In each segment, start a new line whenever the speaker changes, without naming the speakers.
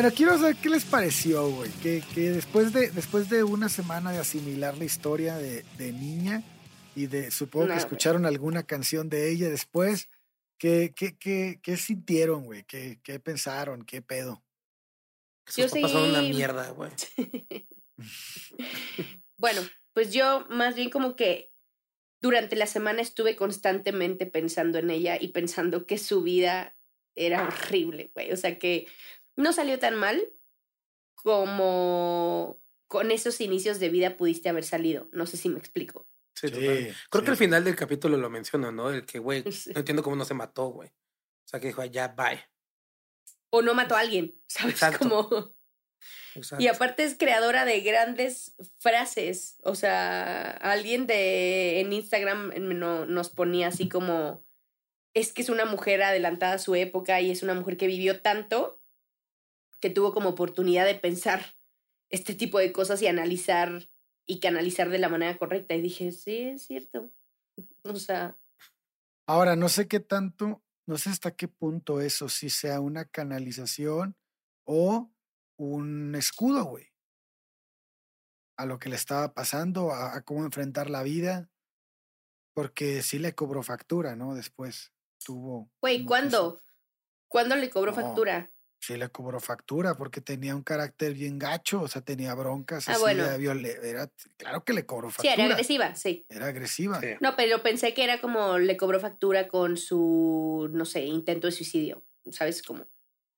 Bueno, quiero saber qué les pareció, güey. Que, que después, de, después de una semana de asimilar la historia de, de niña y de, supongo
No,
que
güey.
escucharon alguna canción de ella después, ¿qué, qué, qué, qué sintieron, güey? ¿Qué, ¿Qué pensaron? ¿Qué pedo?
Yo
son una mierda, güey.
bueno, pues yo más bien como que durante la semana estuve constantemente pensando en ella y pensando que su vida era horrible, güey. O sea que no salió tan mal como con esos inicios de vida pudiste haber salido. No sé si me explico.
Sí,
Sí,
total. Creo que al final del capítulo lo menciona, ¿no? El que, güey,
Sí.
no entiendo cómo no se mató, güey. O sea, que dijo, ya, bye.
O no mató a alguien, ¿sabes?
Exacto.
Como...
Exacto.
Y aparte es creadora de grandes frases. O sea, alguien de en Instagram no- nos ponía así como es que es una mujer adelantada a su época y es una mujer que vivió tanto que tuvo como oportunidad de pensar este tipo de cosas y analizar y canalizar de la manera correcta. Y dije, sí, es cierto. O sea,
Ahora, no sé qué tanto, no sé hasta qué punto eso, si sea una canalización o un escudo, güey. A lo que le estaba pasando, a, a cómo enfrentar la vida, porque sí le cobró factura, ¿no? Después tuvo.
güey, ¿cuándo?
su-
¿Cuándo le cobró
No.
factura?
Sí le cobró factura porque tenía un carácter bien gacho, o sea, tenía broncas.
Ah,
así,
bueno.
era claro que le cobró
Sí,
factura.
era agresiva, sí.
Era agresiva.
Sí.
No, pero pensé que era como le cobró factura con su, no sé, intento de suicidio, ¿sabes? Como.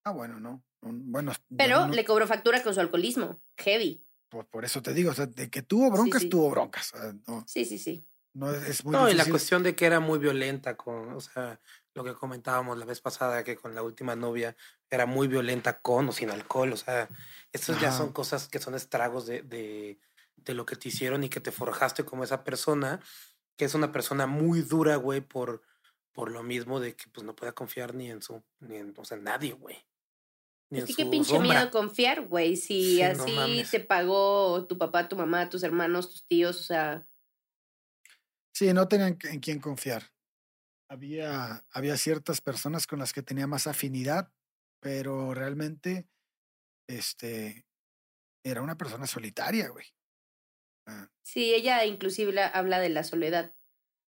Ah, bueno, no. no, Bueno,
Pero
no- no-
le cobró factura con su alcoholismo, heavy.
por, por eso te digo, o sea, de que tuvo broncas,
sí.
tuvo broncas. o sea, no,
Sí, sí, sí.
no es, es muy
No, y la cuestión de que era muy violenta con, o sea, lo que comentábamos la vez pasada, que con la última novia era muy violenta con o sin alcohol, o sea, estos ya son cosas que son estragos de, de, de lo que te hicieron y que te forjaste como esa persona, que es una persona muy dura, güey, por, por lo mismo de que pues no pueda confiar ni en su, ni en, o sea, en nadie, güey. Ni
Es
en
que qué pinche
sombra.
miedo confiar, güey. Si
Sí, no
así
mames.
te pagó tu papá, tu mamá, tus hermanos, tus tíos, o sea.
Sí, no tenían en quién confiar. Había, había ciertas personas con las que tenía más afinidad, pero realmente este, era una persona solitaria, güey. Ah,
Sí, ella inclusive la- habla de la soledad.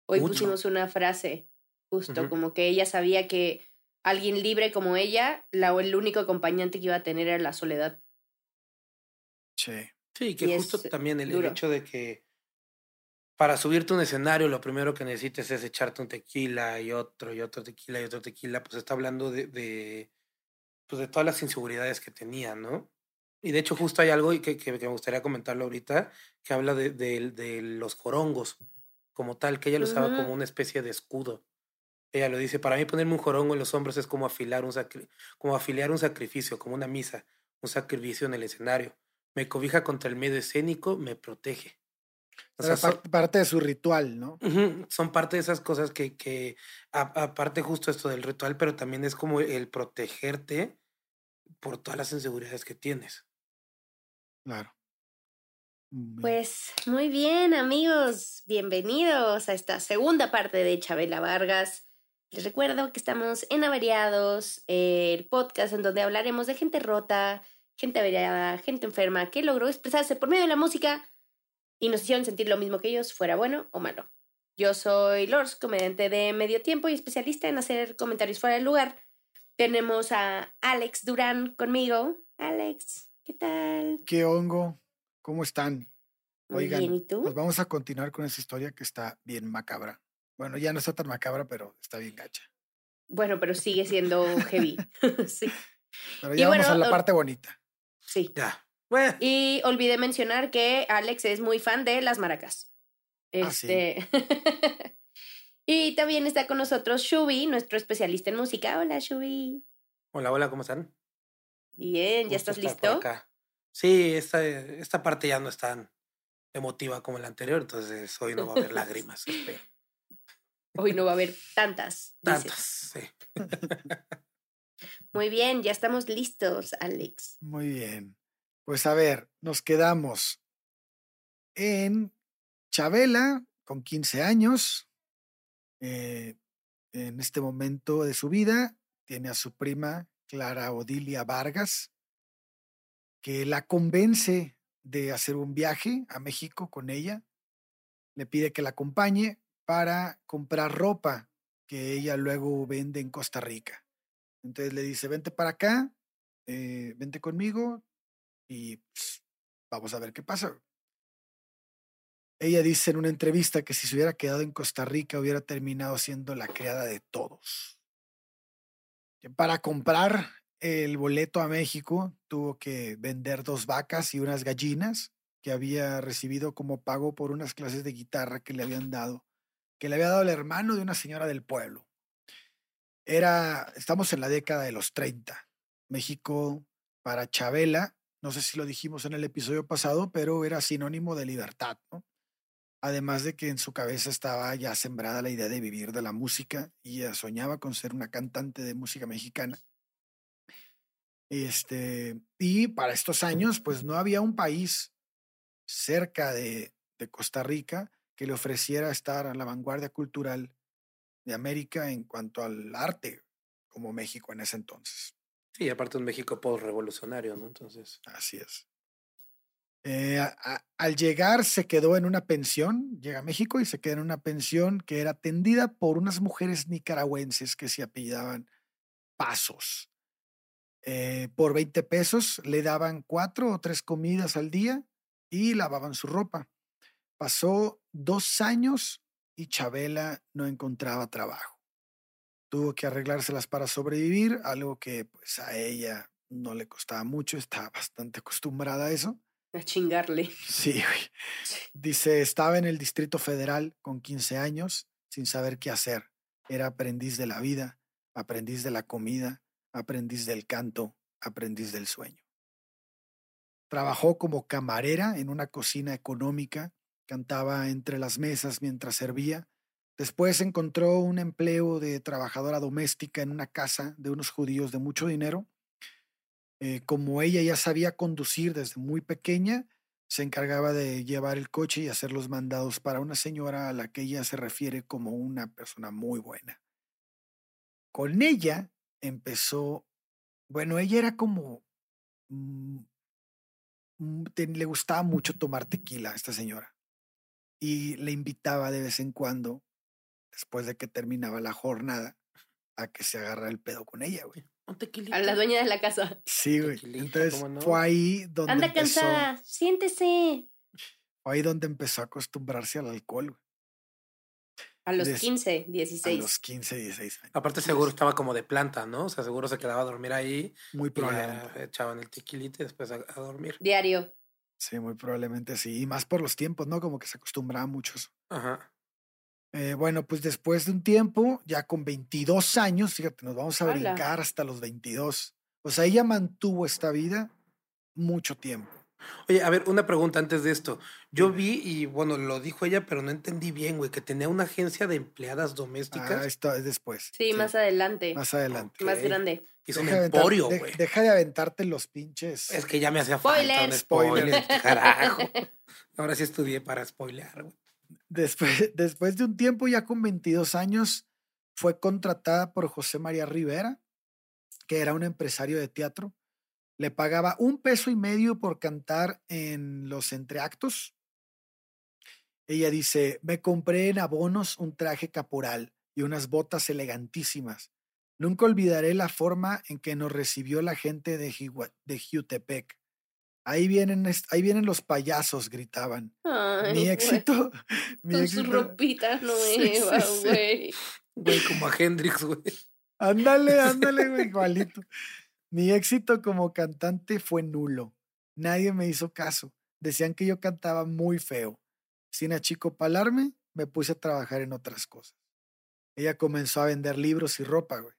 Hoy
Mucho.
pusimos una frase, justo, como que ella sabía que alguien libre como ella, la, el único acompañante que iba a tener era la soledad.
sí.
Sí, que
Y
justo también el, el
duro.
hecho de que para subirte a un escenario lo primero que necesites es echarte un tequila y otro y otro tequila y otro tequila, pues está hablando de, de pues de todas las inseguridades que tenía, ¿no? Y de hecho justo hay algo que, que, que me gustaría comentarlo ahorita, que habla de, de, de los jorongos como tal, que ella lo usaba como una especie de escudo. Ella lo dice, para mí ponerme un jorongo en los hombros es como afilar un sacri- como afiliar un sacrificio, como una misa, un sacrificio en el escenario. Me cobija contra el medio escénico, me protege. O sea, son,
par- parte de su ritual, ¿no?
Son parte de esas cosas que, que a- aparte justo esto del ritual, pero también es como el protegerte por todas las inseguridades que tienes.
Claro. Bien.
Pues muy bien, amigos. Bienvenidos a esta segunda parte de Chabela Vargas. Les recuerdo que estamos en Averiados, el podcast en donde hablaremos de gente rota, gente averiada, gente enferma que logró expresarse por medio de la música y nos hicieron sentir lo mismo que ellos, fuera bueno o malo. Yo soy Lors, comediante de medio tiempo y especialista en hacer comentarios fuera del lugar. Tenemos a Alex Durán conmigo. Alex, ¿qué tal?
¿Qué hongo? ¿Cómo están?
Muy
Oigan,
bien, ¿y tú?
pues vamos a continuar con esta historia que está bien macabra. Bueno, ya no está tan macabra, pero está bien gacha.
Bueno, pero sigue siendo heavy. sí,
Pero
Y
ya vamos a la parte bonita.
sí.
Ya. Bueno,
Y olvidé mencionar que Alex es muy fan de las maracas.
Ah, sí.
Este. y también está con nosotros Shubi, nuestro especialista en música. Hola, Shubi.
hola, hola, ¿cómo están?
Bien, ¿ya estás listo?
acá. Sí, esta, esta parte ya no es tan emotiva como la anterior, entonces hoy no va a haber lágrimas, espero.
Hoy no va a haber tantas. dices.
Tantas, sí.
Muy bien, ya estamos listos, Alex.
Muy bien. Pues a ver, nos quedamos en Chabela, con 15 años. eh, en este momento de su vida, tiene a su prima Clara Odilia Vargas, que la convence de hacer un viaje a México con ella. Le pide que la acompañe para comprar ropa que ella luego vende en Costa Rica. Entonces le dice, vente para acá, eh, vente conmigo y vamos a ver qué pasa. Ella dice en una entrevista que si se hubiera quedado en Costa Rica hubiera terminado siendo la criada de todos. Para comprar el boleto a México tuvo que vender dos vacas y unas gallinas que había recibido como pago por unas clases de guitarra que le habían dado, que le había dado el hermano de una señora del pueblo. Era, estamos en la década de los 30. México para Chabela, no sé si lo dijimos en el episodio pasado, pero era sinónimo de libertad, ¿no? Además de que en su cabeza estaba ya sembrada la idea de vivir de la música y soñaba con ser una cantante de música mexicana. Este, y para estos años, pues no había un país cerca de, de Costa Rica que le ofreciera estar a la vanguardia cultural de América en cuanto al arte, como México en ese entonces.
Sí, aparte un México post-revolucionario, ¿no? Entonces,
Así es. Eh, al llegar se quedó en una pensión, llega a México y se queda en una pensión que era atendida por unas mujeres nicaragüenses que se apellidaban Pasos. Eh, por 20 pesos le daban cuatro o tres comidas al día y lavaban su ropa. Pasó dos años y Chabela no encontraba trabajo. Tuvo que arreglárselas para sobrevivir, algo que pues a ella no le costaba mucho, estaba bastante acostumbrada a eso.
A chingarle.
Sí, güey. Dice, estaba en el Distrito Federal con 15 años sin saber qué hacer. Era aprendiz de la vida, aprendiz de la comida, aprendiz del canto, aprendiz del sueño. Trabajó como camarera en una cocina económica, cantaba entre las mesas mientras servía. Después encontró un empleo de trabajadora doméstica en una casa de unos judíos de mucho dinero. Eh, como ella ya sabía conducir desde muy pequeña, se encargaba de llevar el coche y hacer los mandados para una señora a la que ella se refiere como una persona muy buena. Con ella empezó, bueno, ella era como, mm, mm, le gustaba mucho tomar tequila a esta señora y le invitaba de vez en cuando, después de que terminaba la jornada, a que se agarrara el pedo con ella, güey.
un tequilita.
A la dueña de la casa.
Sí, güey. Entonces fue ahí donde
Anda
empezó,
cansada, siéntese.
fue ahí donde empezó a acostumbrarse al alcohol, güey,
A los
Des-
15,
a
16.
los 15, 16 años.
Aparte seguro estaba como de planta, ¿no? O sea, seguro se quedaba a dormir ahí
Muy probablemente.
echaban el tequilita y después a, a dormir.
Diario.
Sí, muy probablemente sí. Y más por los tiempos, ¿no? Como que se acostumbraba mucho a eso.
Ajá.
Eh, bueno, pues después de un tiempo, ya con 22 años, fíjate, nos vamos a brincar hasta los 22. O sea, ella mantuvo esta vida mucho tiempo.
Oye, a ver, una pregunta antes de esto. Yo vi, y bueno, lo dijo ella, pero no entendí bien, güey, que tenía una agencia de empleadas
Ah,
domésticas.
esto es después.
Sí, más adelante.
Más adelante.
Más grande.
Hizo un
Deja
emporio,
de-
güey.
deja de aventarte los pinches.
Es que ya me hacía falta un spoiler, carajo. Ahora sí estudié para spoilear, güey.
Después, después de un tiempo, ya con 22 años, fue contratada por José María Rivera, que era un empresario de teatro. Le pagaba un peso y medio por cantar en los entreactos. Ella dice, me compré en abonos un traje caporal y unas botas elegantísimas. Nunca olvidaré la forma en que nos recibió la gente de, Jigua- de Jiutepec. Ahí vienen, ahí vienen los payasos, gritaban. mi éxito.
Mi Con su ropita nueva, güey.
Güey, como a Hendrix, güey.
Ándale, ándale, güey, igualito. Mi éxito como cantante fue nulo. Nadie me hizo caso. Decían que yo cantaba muy feo. Sin achicopalarme, me puse a trabajar en otras cosas. Ella comenzó a vender libros y ropa, güey.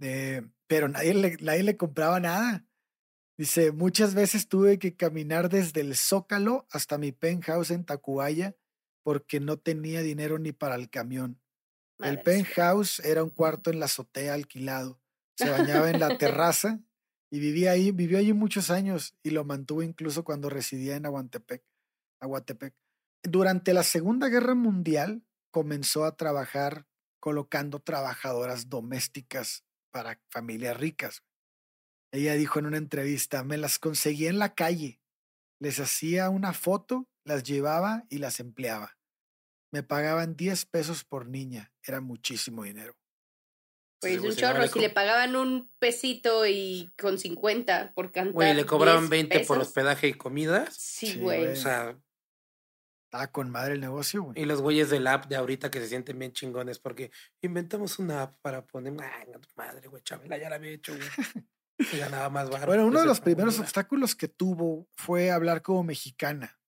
Eh, pero nadie le, nadie le compraba nada. Dice, muchas veces tuve que caminar desde el Zócalo hasta mi penthouse en Tacubaya porque no tenía dinero ni para el camión. el penthouse era un cuarto en la azotea alquilado. Se bañaba en la terraza y vivía ahí, vivió allí muchos años y lo mantuvo incluso cuando residía en Aguantepec. Aguatepec. Durante la Segunda Guerra Mundial comenzó a trabajar colocando trabajadoras domésticas para familias ricas. Ella dijo en una entrevista, me las conseguí en la calle, les hacía una foto, las llevaba y las empleaba. Me pagaban 10 pesos por niña, era muchísimo dinero.
Pues un chorro, si le pagaban un pesito y con 50 por cantar.
Güey, le cobraban 20 por hospedaje y comida.
Sí, güey.
o sea.
Estaba con madre el negocio, güey.
Y los güeyes del app de ahorita que se sienten bien chingones porque inventamos una app para poner. Ay, madre, güey, Chabela ya la había hecho, güey. Ganaba más.
Bueno, uno de los primeros obstáculos que tuvo fue hablar como mexicana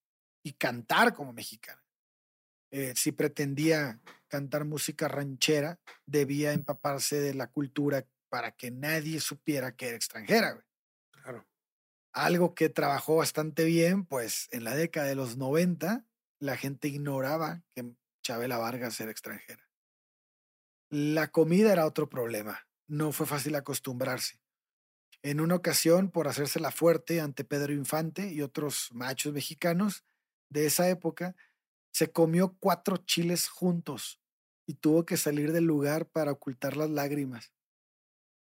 y cantar como mexicana. Eh, si pretendía cantar música ranchera, debía empaparse de la cultura para que nadie supiera que era extranjera. Güey.
Claro.
Algo que trabajó bastante bien, pues en la década de los 90 la gente ignoraba que Chabela Vargas era extranjera. La comida era otro problema. No fue fácil acostumbrarse. En una ocasión, por hacérsela fuerte ante Pedro Infante y otros machos mexicanos de esa época, se comió cuatro chiles juntos y tuvo que salir del lugar para ocultar las lágrimas.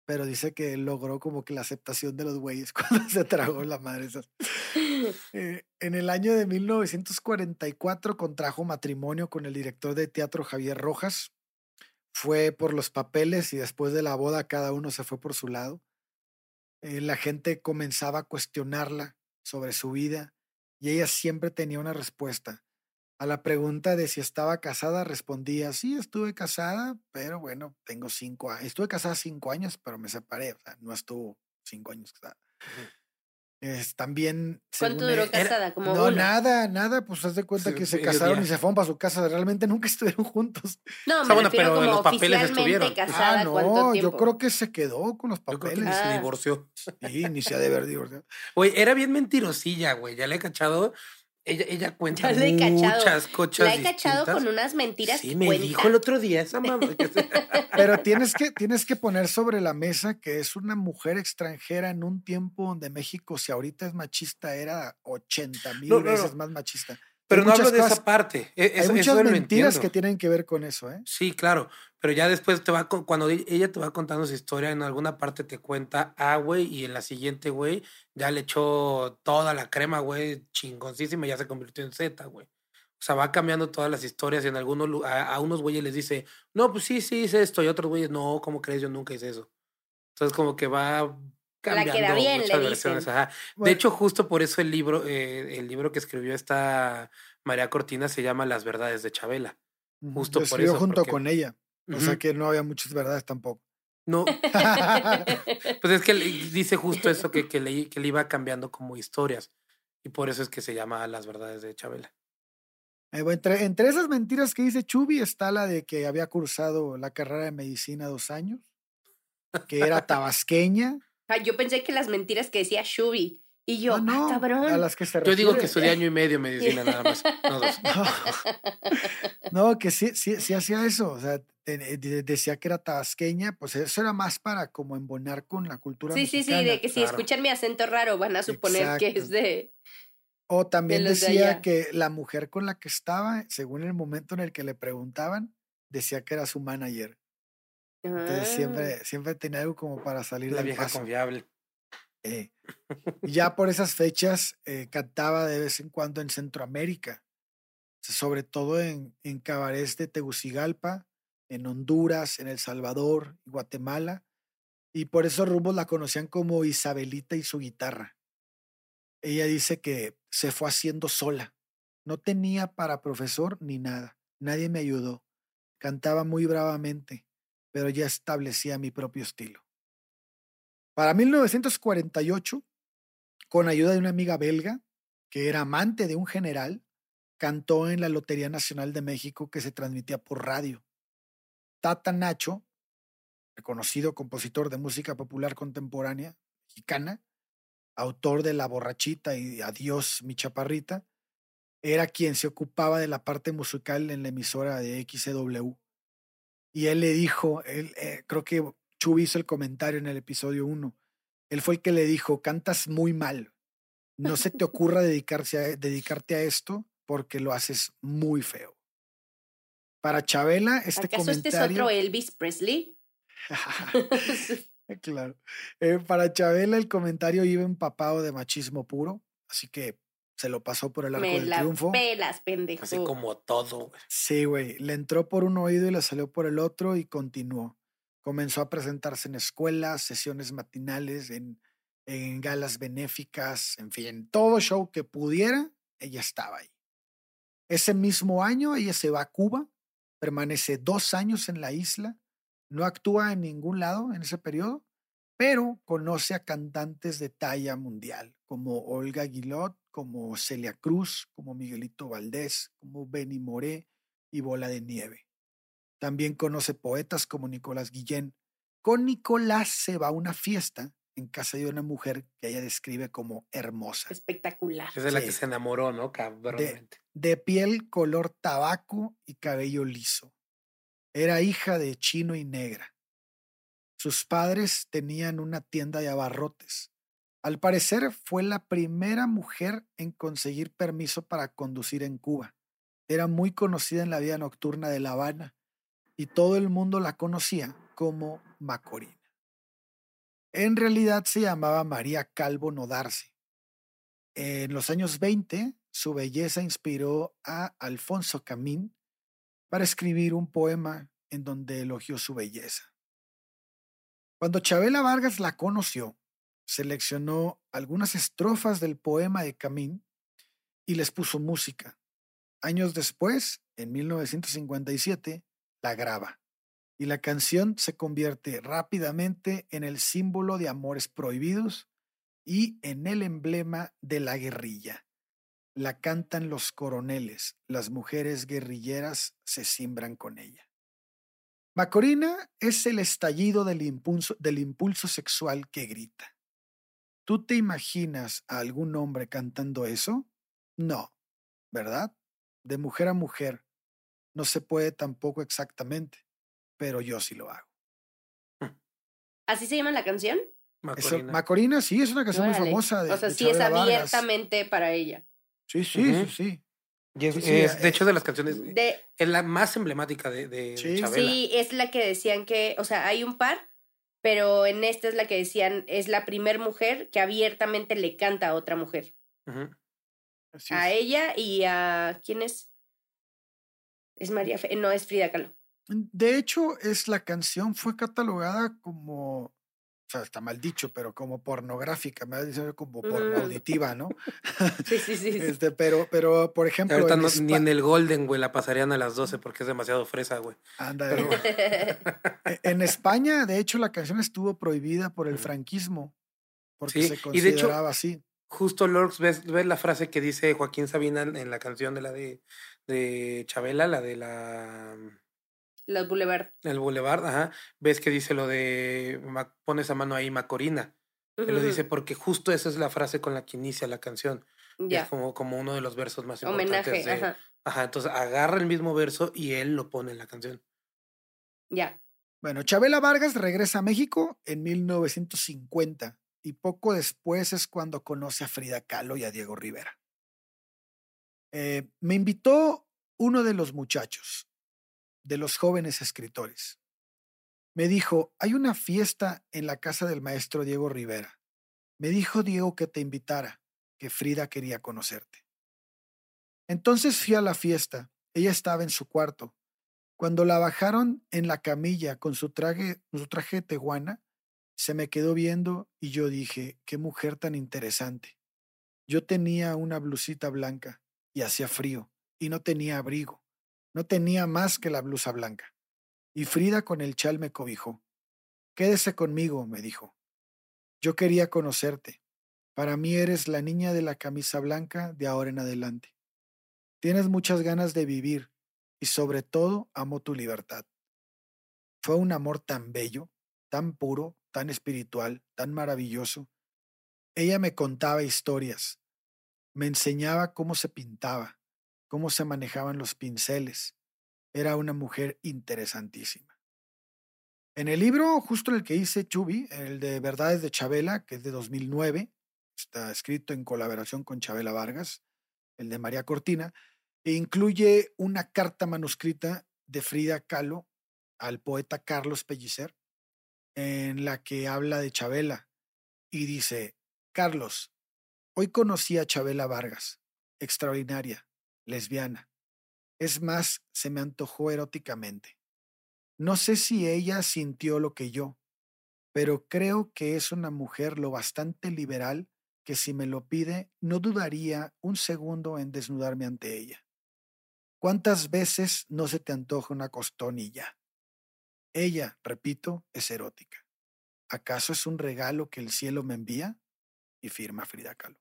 Pero dice que logró como que la aceptación de los güeyes cuando se tragó la madre. Eh, en el año de 1944 contrajo matrimonio con el director de teatro Javier Rojas. Fue por los papeles y después de la boda cada uno se fue por su lado. Eh, la gente comenzaba a cuestionarla sobre su vida y ella siempre tenía una respuesta. A la pregunta de si estaba casada respondía, sí, estuve casada, pero bueno, tengo cinco años. Estuve casada cinco años, pero me separé, o no estuvo cinco años casada. Es, también.
¿Cuánto duró casada? Como
no, nada, nada. Pues haz de cuenta que se casaron y se fueron para su casa. Realmente nunca estuvieron juntos.
No, me bueno, pero como los papeles estuvieron. Casada,
ah, no, yo creo que se quedó con los papeles. Yo
creo que se divorció.
Sí, ni se ha de haber divorciado.
Güey, era bien mentirosilla, güey. Ya le he cachado ella, ella cuenta muchas cosas.
La he cachado con unas mentiras.
Sí, me dijo el otro día esa mamá.
Pero tienes que, tienes que poner sobre la mesa que es una mujer extranjera en un tiempo donde México, si ahorita es machista, era 80 mil veces más machista.
Pero no hablo de esa parte.
E, hay muchas mentiras que tienen que ver con eso, ¿eh?
Sí, claro. Pero ya después te va, cuando ella te va contando su historia, en alguna parte te cuenta A, güey, y en la siguiente, güey, ya le echó toda la crema, güey, chingoncísima y ya se convirtió en Z, güey. O sea, va cambiando todas las historias y en algunos, a, a unos güeyes les dice, no, pues sí, sí hice esto, y otros güeyes, no, ¿cómo crees? Yo nunca hice eso. Entonces, como que va cambiando bien, muchas versiones. De hecho, justo por eso el libro, eh, el libro que escribió esta María Cortina se llama Las verdades de Chabela. Justo por eso.
junto con ella. O sea que no había muchas verdades tampoco.
No. pues es que dice justo eso que, que, le, que le iba cambiando como historias. Y por eso es que se llama Las verdades de Chabela.
Eh, entre, entre esas mentiras que dice Chubi está la de que había cursado la carrera de medicina dos años, que era tabasqueña,
yo pensé que las mentiras que decía Shubi. Y yo, ah, cabrón.
A las que se
Yo digo que estudié año y medio medicina nada más, no dos.
No, que sí, sí, sí hacía eso. O sea, decía que era tabasqueña, pues eso era más para como embonar con la cultura
Sí, sí, sí, de que si escuchan mi acento raro van a suponer que es de...
O también decía que la mujer con la que estaba, según el momento en el que le preguntaban, decía que era su manager. Entonces ah. siempre, siempre tenía algo como para salir
La vieja confiable.
Eh, ya por esas fechas eh, cantaba de vez en cuando en Centroamérica, sobre todo en, en cabarets de Tegucigalpa, en Honduras, en El Salvador Guatemala. Y por esos rumbos la conocían como Isabelita y su guitarra. ella dice que se fue haciendo sola. No tenía para profesor ni nada. Nadie me ayudó. Cantaba muy bravamente, pero ya establecía mi propio estilo. Para 1948, con ayuda de una amiga belga, que era amante de un general, cantó en la Lotería Nacional de México que se transmitía por radio. Tata Nacho, reconocido compositor de música popular contemporánea mexicana, autor de La Borrachita y Adiós, mi chaparrita, era quien se ocupaba de la parte musical en la emisora de XCW. Y él le dijo, él, eh, creo que Chu hizo el comentario en el episodio 1, él fue el que le dijo, cantas muy mal, no se te ocurra dedicarse a, dedicarte a esto porque lo haces muy feo. Para Chabela, este
¿Acaso
comentario...
este es otro Elvis Presley?
claro. Eh, para Chabela el comentario iba empapado de machismo puro, así que se lo pasó por el arco
Me
del
la
triunfo.
pelas, pendejo.
Así como todo.
Sí, güey. Le entró por un oído y le salió por el otro y continuó. Comenzó a presentarse en escuelas, sesiones matinales, en, en galas benéficas, en fin, en todo show que pudiera, ella estaba ahí. Ese mismo año ella se va a Cuba, permanece dos años en la isla, no actúa en ningún lado en ese periodo, pero conoce a cantantes de talla mundial, como Olga Guilot, como Celia Cruz, como Miguelito Valdés, como Benny Moré y Bola de Nieve. También conoce poetas como Nicolás Guillén. Con Nicolás se va a una fiesta en casa de una mujer que ella describe como hermosa,
Espectacular.
Es de la
Sí.
que se enamoró, ¿no? Cabronamente.
de piel color tabaco y cabello liso. Era hija de chino y negra. Sus padres tenían una tienda de abarrotes. Al parecer fue la primera mujer en conseguir permiso para conducir en Cuba. Era muy conocida en la vida nocturna de La Habana y todo el mundo la conocía como Macorina. En realidad se llamaba María Calvo Nodarse. En los años 20, su belleza inspiró a Alfonso Camín para escribir un poema en donde elogió su belleza. Cuando Chabela Vargas la conoció, seleccionó algunas estrofas del poema de Camín y les puso música. Años después, en 1957, la graba y la canción se convierte rápidamente en el símbolo de amores prohibidos y en el emblema de la guerrilla. La cantan los coroneles, las mujeres guerrilleras se simbran con ella. Macorina es el estallido del impulso, del impulso sexual que grita. ¿Tú te imaginas a algún hombre cantando eso? No, ¿verdad? De mujer a mujer. No se puede tampoco exactamente, pero yo sí lo hago.
¿Así se llama la canción?
Eso,
Macorina.
Macorina sí es una canción muy famosa. De,
o sea,
de
sí es
Vargas.
abiertamente para ella.
Sí, sí, sí, sí.
Y es,
Sí, sí,
es,
eh,
de hecho, de las canciones.
De,
Es la más emblemática de, de, de
Sí.
Chabela.
sí, es la que decían que, o sea, hay un par, pero en esta es la que decían, es la primer mujer que abiertamente le canta a otra mujer. A
es.
ella y a, ¿quién es? Es María, Fe- no, es Frida Kahlo.
De hecho, es la canción fue catalogada como, o sea, está mal dicho, pero como pornográfica, me va a decir como porno
Mm.
auditiva, ¿no?
Sí, sí, sí. sí.
Este, pero, pero, por ejemplo,
Ahorita
en
no-
Espa-
ni en el Golden, güey, la pasarían a las 12 porque es demasiado fresa, güey.
Anda, pero- e- en España, de hecho, la canción estuvo prohibida por el franquismo, porque
Sí,
se
y de hecho-
consideraba así.
Justo, Lorx, ves, ves la frase que dice Joaquín Sabina en la canción de la de, de Chabela, la de la
Los Boulevard.
el Boulevard, ajá. Ves que dice lo de pones a mano ahí Macorina. Que lo
Ujú,
dice porque justo esa es la frase con la que inicia la canción.
Ya.
Es como, como uno de los versos más
Homenaje,
importantes. de-
ajá.
Ajá, entonces agarra el mismo verso y él lo pone en la canción.
Ya.
Bueno, Chabela Vargas regresa a México en 1950 y poco después es cuando conoce a Frida Kahlo y a Diego Rivera. Eh, me invitó uno de los muchachos, de los jóvenes escritores. Me dijo, hay una fiesta en la casa del maestro Diego Rivera. Me dijo Diego que te invitara, que Frida quería conocerte. Entonces fui a la fiesta. Ella estaba en su cuarto. Cuando la bajaron en la camilla con su traje, su traje de teguana, se me quedó viendo y yo dije, qué mujer tan interesante. Yo tenía una blusita blanca y hacía frío y no tenía abrigo. No tenía más que la blusa blanca. Y Frida con el chal me cobijó. Quédese conmigo, me dijo. Yo quería conocerte. Para mí eres la niña de la camisa blanca de ahora en adelante. Tienes muchas ganas de vivir y sobre todo amo tu libertad. Fue un amor tan bello, tan puro, tan espiritual, tan maravilloso. Ella me contaba historias, me enseñaba cómo se pintaba, cómo se manejaban los pinceles. Era una mujer interesantísima. En el libro, justo el que hice Chubi, el de Verdades de Chabela, que es de 2009, está escrito en colaboración con Chabela Vargas, el de María Cortina, e incluye una carta manuscrita de Frida Kahlo al poeta Carlos Pellicer, en la que habla de Chabela y dice, Carlos, hoy conocí a Chabela Vargas, extraordinaria, lesbiana. Es más, se me antojó eróticamente. No sé si ella sintió lo que yo, pero creo que es una mujer lo bastante liberal que si me lo pide, no dudaría un segundo en desnudarme ante ella. ¿Cuántas veces no se te antoja una costonilla? Ella, repito, es erótica. ¿Acaso es un regalo que el cielo me envía? Y firma Frida Kahlo.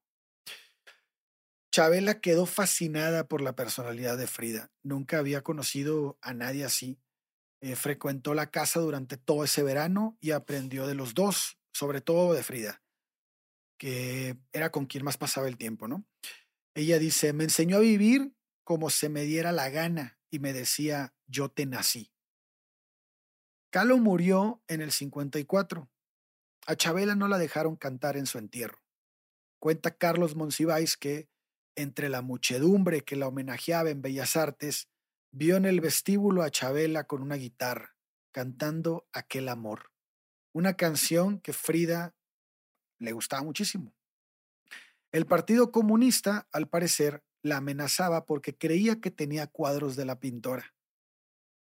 Chabela quedó fascinada por la personalidad de Frida. Nunca había conocido a nadie así. Eh, frecuentó la casa durante todo ese verano y aprendió de los dos, sobre todo de Frida, que era con quien más pasaba el tiempo, ¿no? Ella dice, me enseñó a vivir como se me diera la gana y me decía, yo te nací. Calo murió en el 54. A Chabela no la dejaron cantar en su entierro. Cuenta Carlos Monsiváis que, entre la muchedumbre que la homenajeaba en Bellas Artes, vio en el vestíbulo a Chabela con una guitarra, cantando Aquel Amor, una canción que Frida le gustaba muchísimo. El Partido Comunista, al parecer, la amenazaba porque creía que tenía cuadros de la pintora.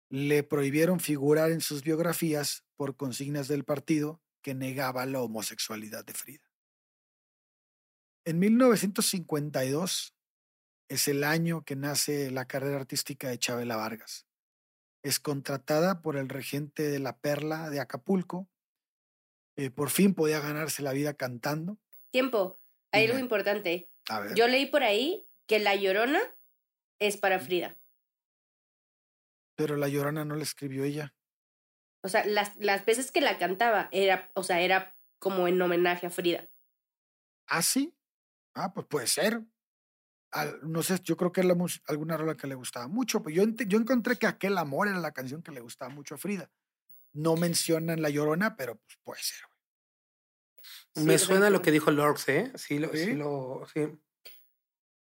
Le prohibieron figurar en sus biografías por consignas del partido que negaba la homosexualidad de Frida. En 1952 es el año que nace la carrera artística de Chabela Vargas. Es contratada por el regente de la Perla de Acapulco. Eh, por fin podía ganarse la vida cantando.
Tiempo. Hay algo importante. Yo leí por ahí que La Llorona es para Frida.
Pero La Llorona no la escribió ella.
O sea, las, las veces que la cantaba era, o sea, era como en homenaje a Frida.
¿Ah, sí? Ah, pues puede ser. no sé, yo creo que era alguna rola que le gustaba mucho, pero yo, yo encontré que aquel amor era la canción que le gustaba mucho a Frida. No mencionan La Llorona, pero pues puede ser.
Me suena lo que dijo Lorx, ¿eh? Sí, lo, sí, lo, sí.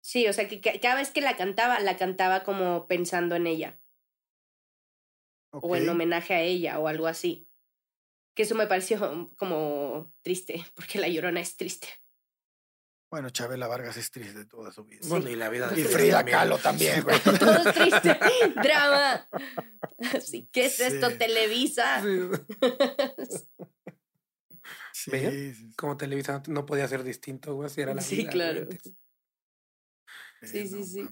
Sí, o sea, que, cada vez que la cantaba, la cantaba como pensando en ella. O en homenaje a ella o algo así. Que eso me pareció como triste, porque La Llorona es triste.
Bueno, Chabela Vargas es triste toda su vida.
Bueno, y la vida
de Y Frida Kahlo también, güey.
Todo es triste. Drama. Así, ¿qué es esto, Televisa?
Sí. sí, Como Televisa no podía ser distinto, güey, si era la
Sí, claro. Sí, sí, sí.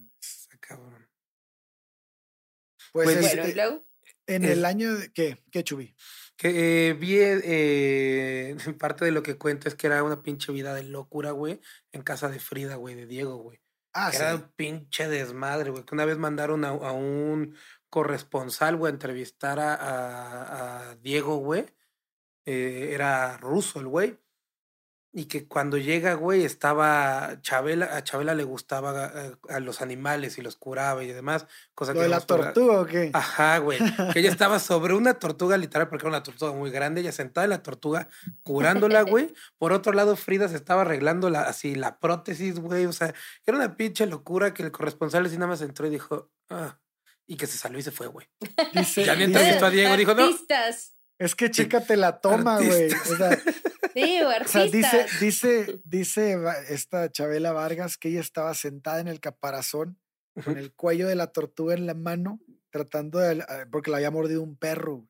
Pues, pues este, en el año de, ¿qué? ¿Qué Chubi?
Que eh, vi eh, parte de lo que cuenta es que era una pinche vida de locura, güey, en casa de Frida, güey, de Diego, güey. Ah, Era un pinche desmadre, güey. Que una vez mandaron a, un corresponsal, güey, a entrevistar a, a, Diego, güey. Eh, era ruso el güey. Y que cuando llega, güey, estaba Chabela, a Chabela le gustaba eh, a, los animales y los curaba y demás. Cosa
¿Lo de la tortuga o qué?
Ajá, güey. que ella estaba sobre una tortuga literal, porque era una tortuga muy grande, ella sentada en la tortuga curándola, güey. Por otro lado, Frida se estaba arreglando la, así la prótesis, güey. O sea, era una pinche locura que el corresponsal así nada más entró y dijo, ah, y que se salió y se fue, güey. ya me entrevistó a Diego, dijo, no.
Es que chécate la toma, güey. O sea,
sí,
o sea, dice, dice, dice esta Chabela Vargas que ella estaba sentada en el caparazón con el cuello de la tortuga en la mano, tratando de, porque la había mordido un perro.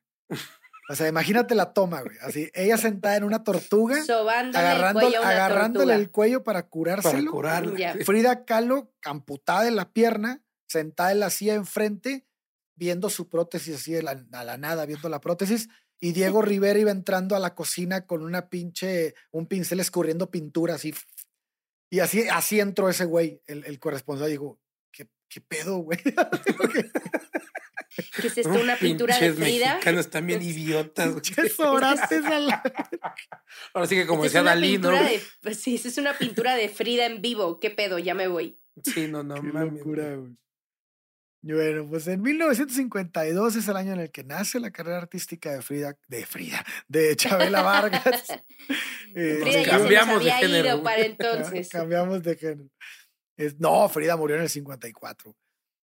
O sea, imagínate la toma, güey. Así, ella sentada en una tortuga,
Sobándole
agarrando-
el cuello a una
agarrándole
tortuga.
el cuello para
Para
curárselo.
curarla.
Frida Kahlo, amputada en la pierna, sentada en la silla enfrente, viendo su prótesis así de la- a la nada, viendo la prótesis. Y Diego Rivera iba entrando a la cocina con una pinche, un pincel escurriendo pintura así. Y así, así entró ese güey, el, el corresponsal. Digo, ¿qué, qué pedo, güey?
¿Qué es esto? ¿Una pintura de Frida?
mexicanos también idiotas. güey.
Pinches orates a la-
Ahora sí que como
Esta
decía Dalí, ¿no?
de, pues sí, esta es una pintura de Frida en vivo. ¿Qué pedo? Ya me voy.
Sí, no, no,
Qué
mames.
locura, güey. Bueno, pues en 1952 es el año en el que nace la carrera artística de Frida, de Frida, de Chabela Vargas. Eh,
Frida ya se nos
cambiamos de
había
género.
ido para entonces.
Cambiamos de género. Es- no, Frida murió en el 54.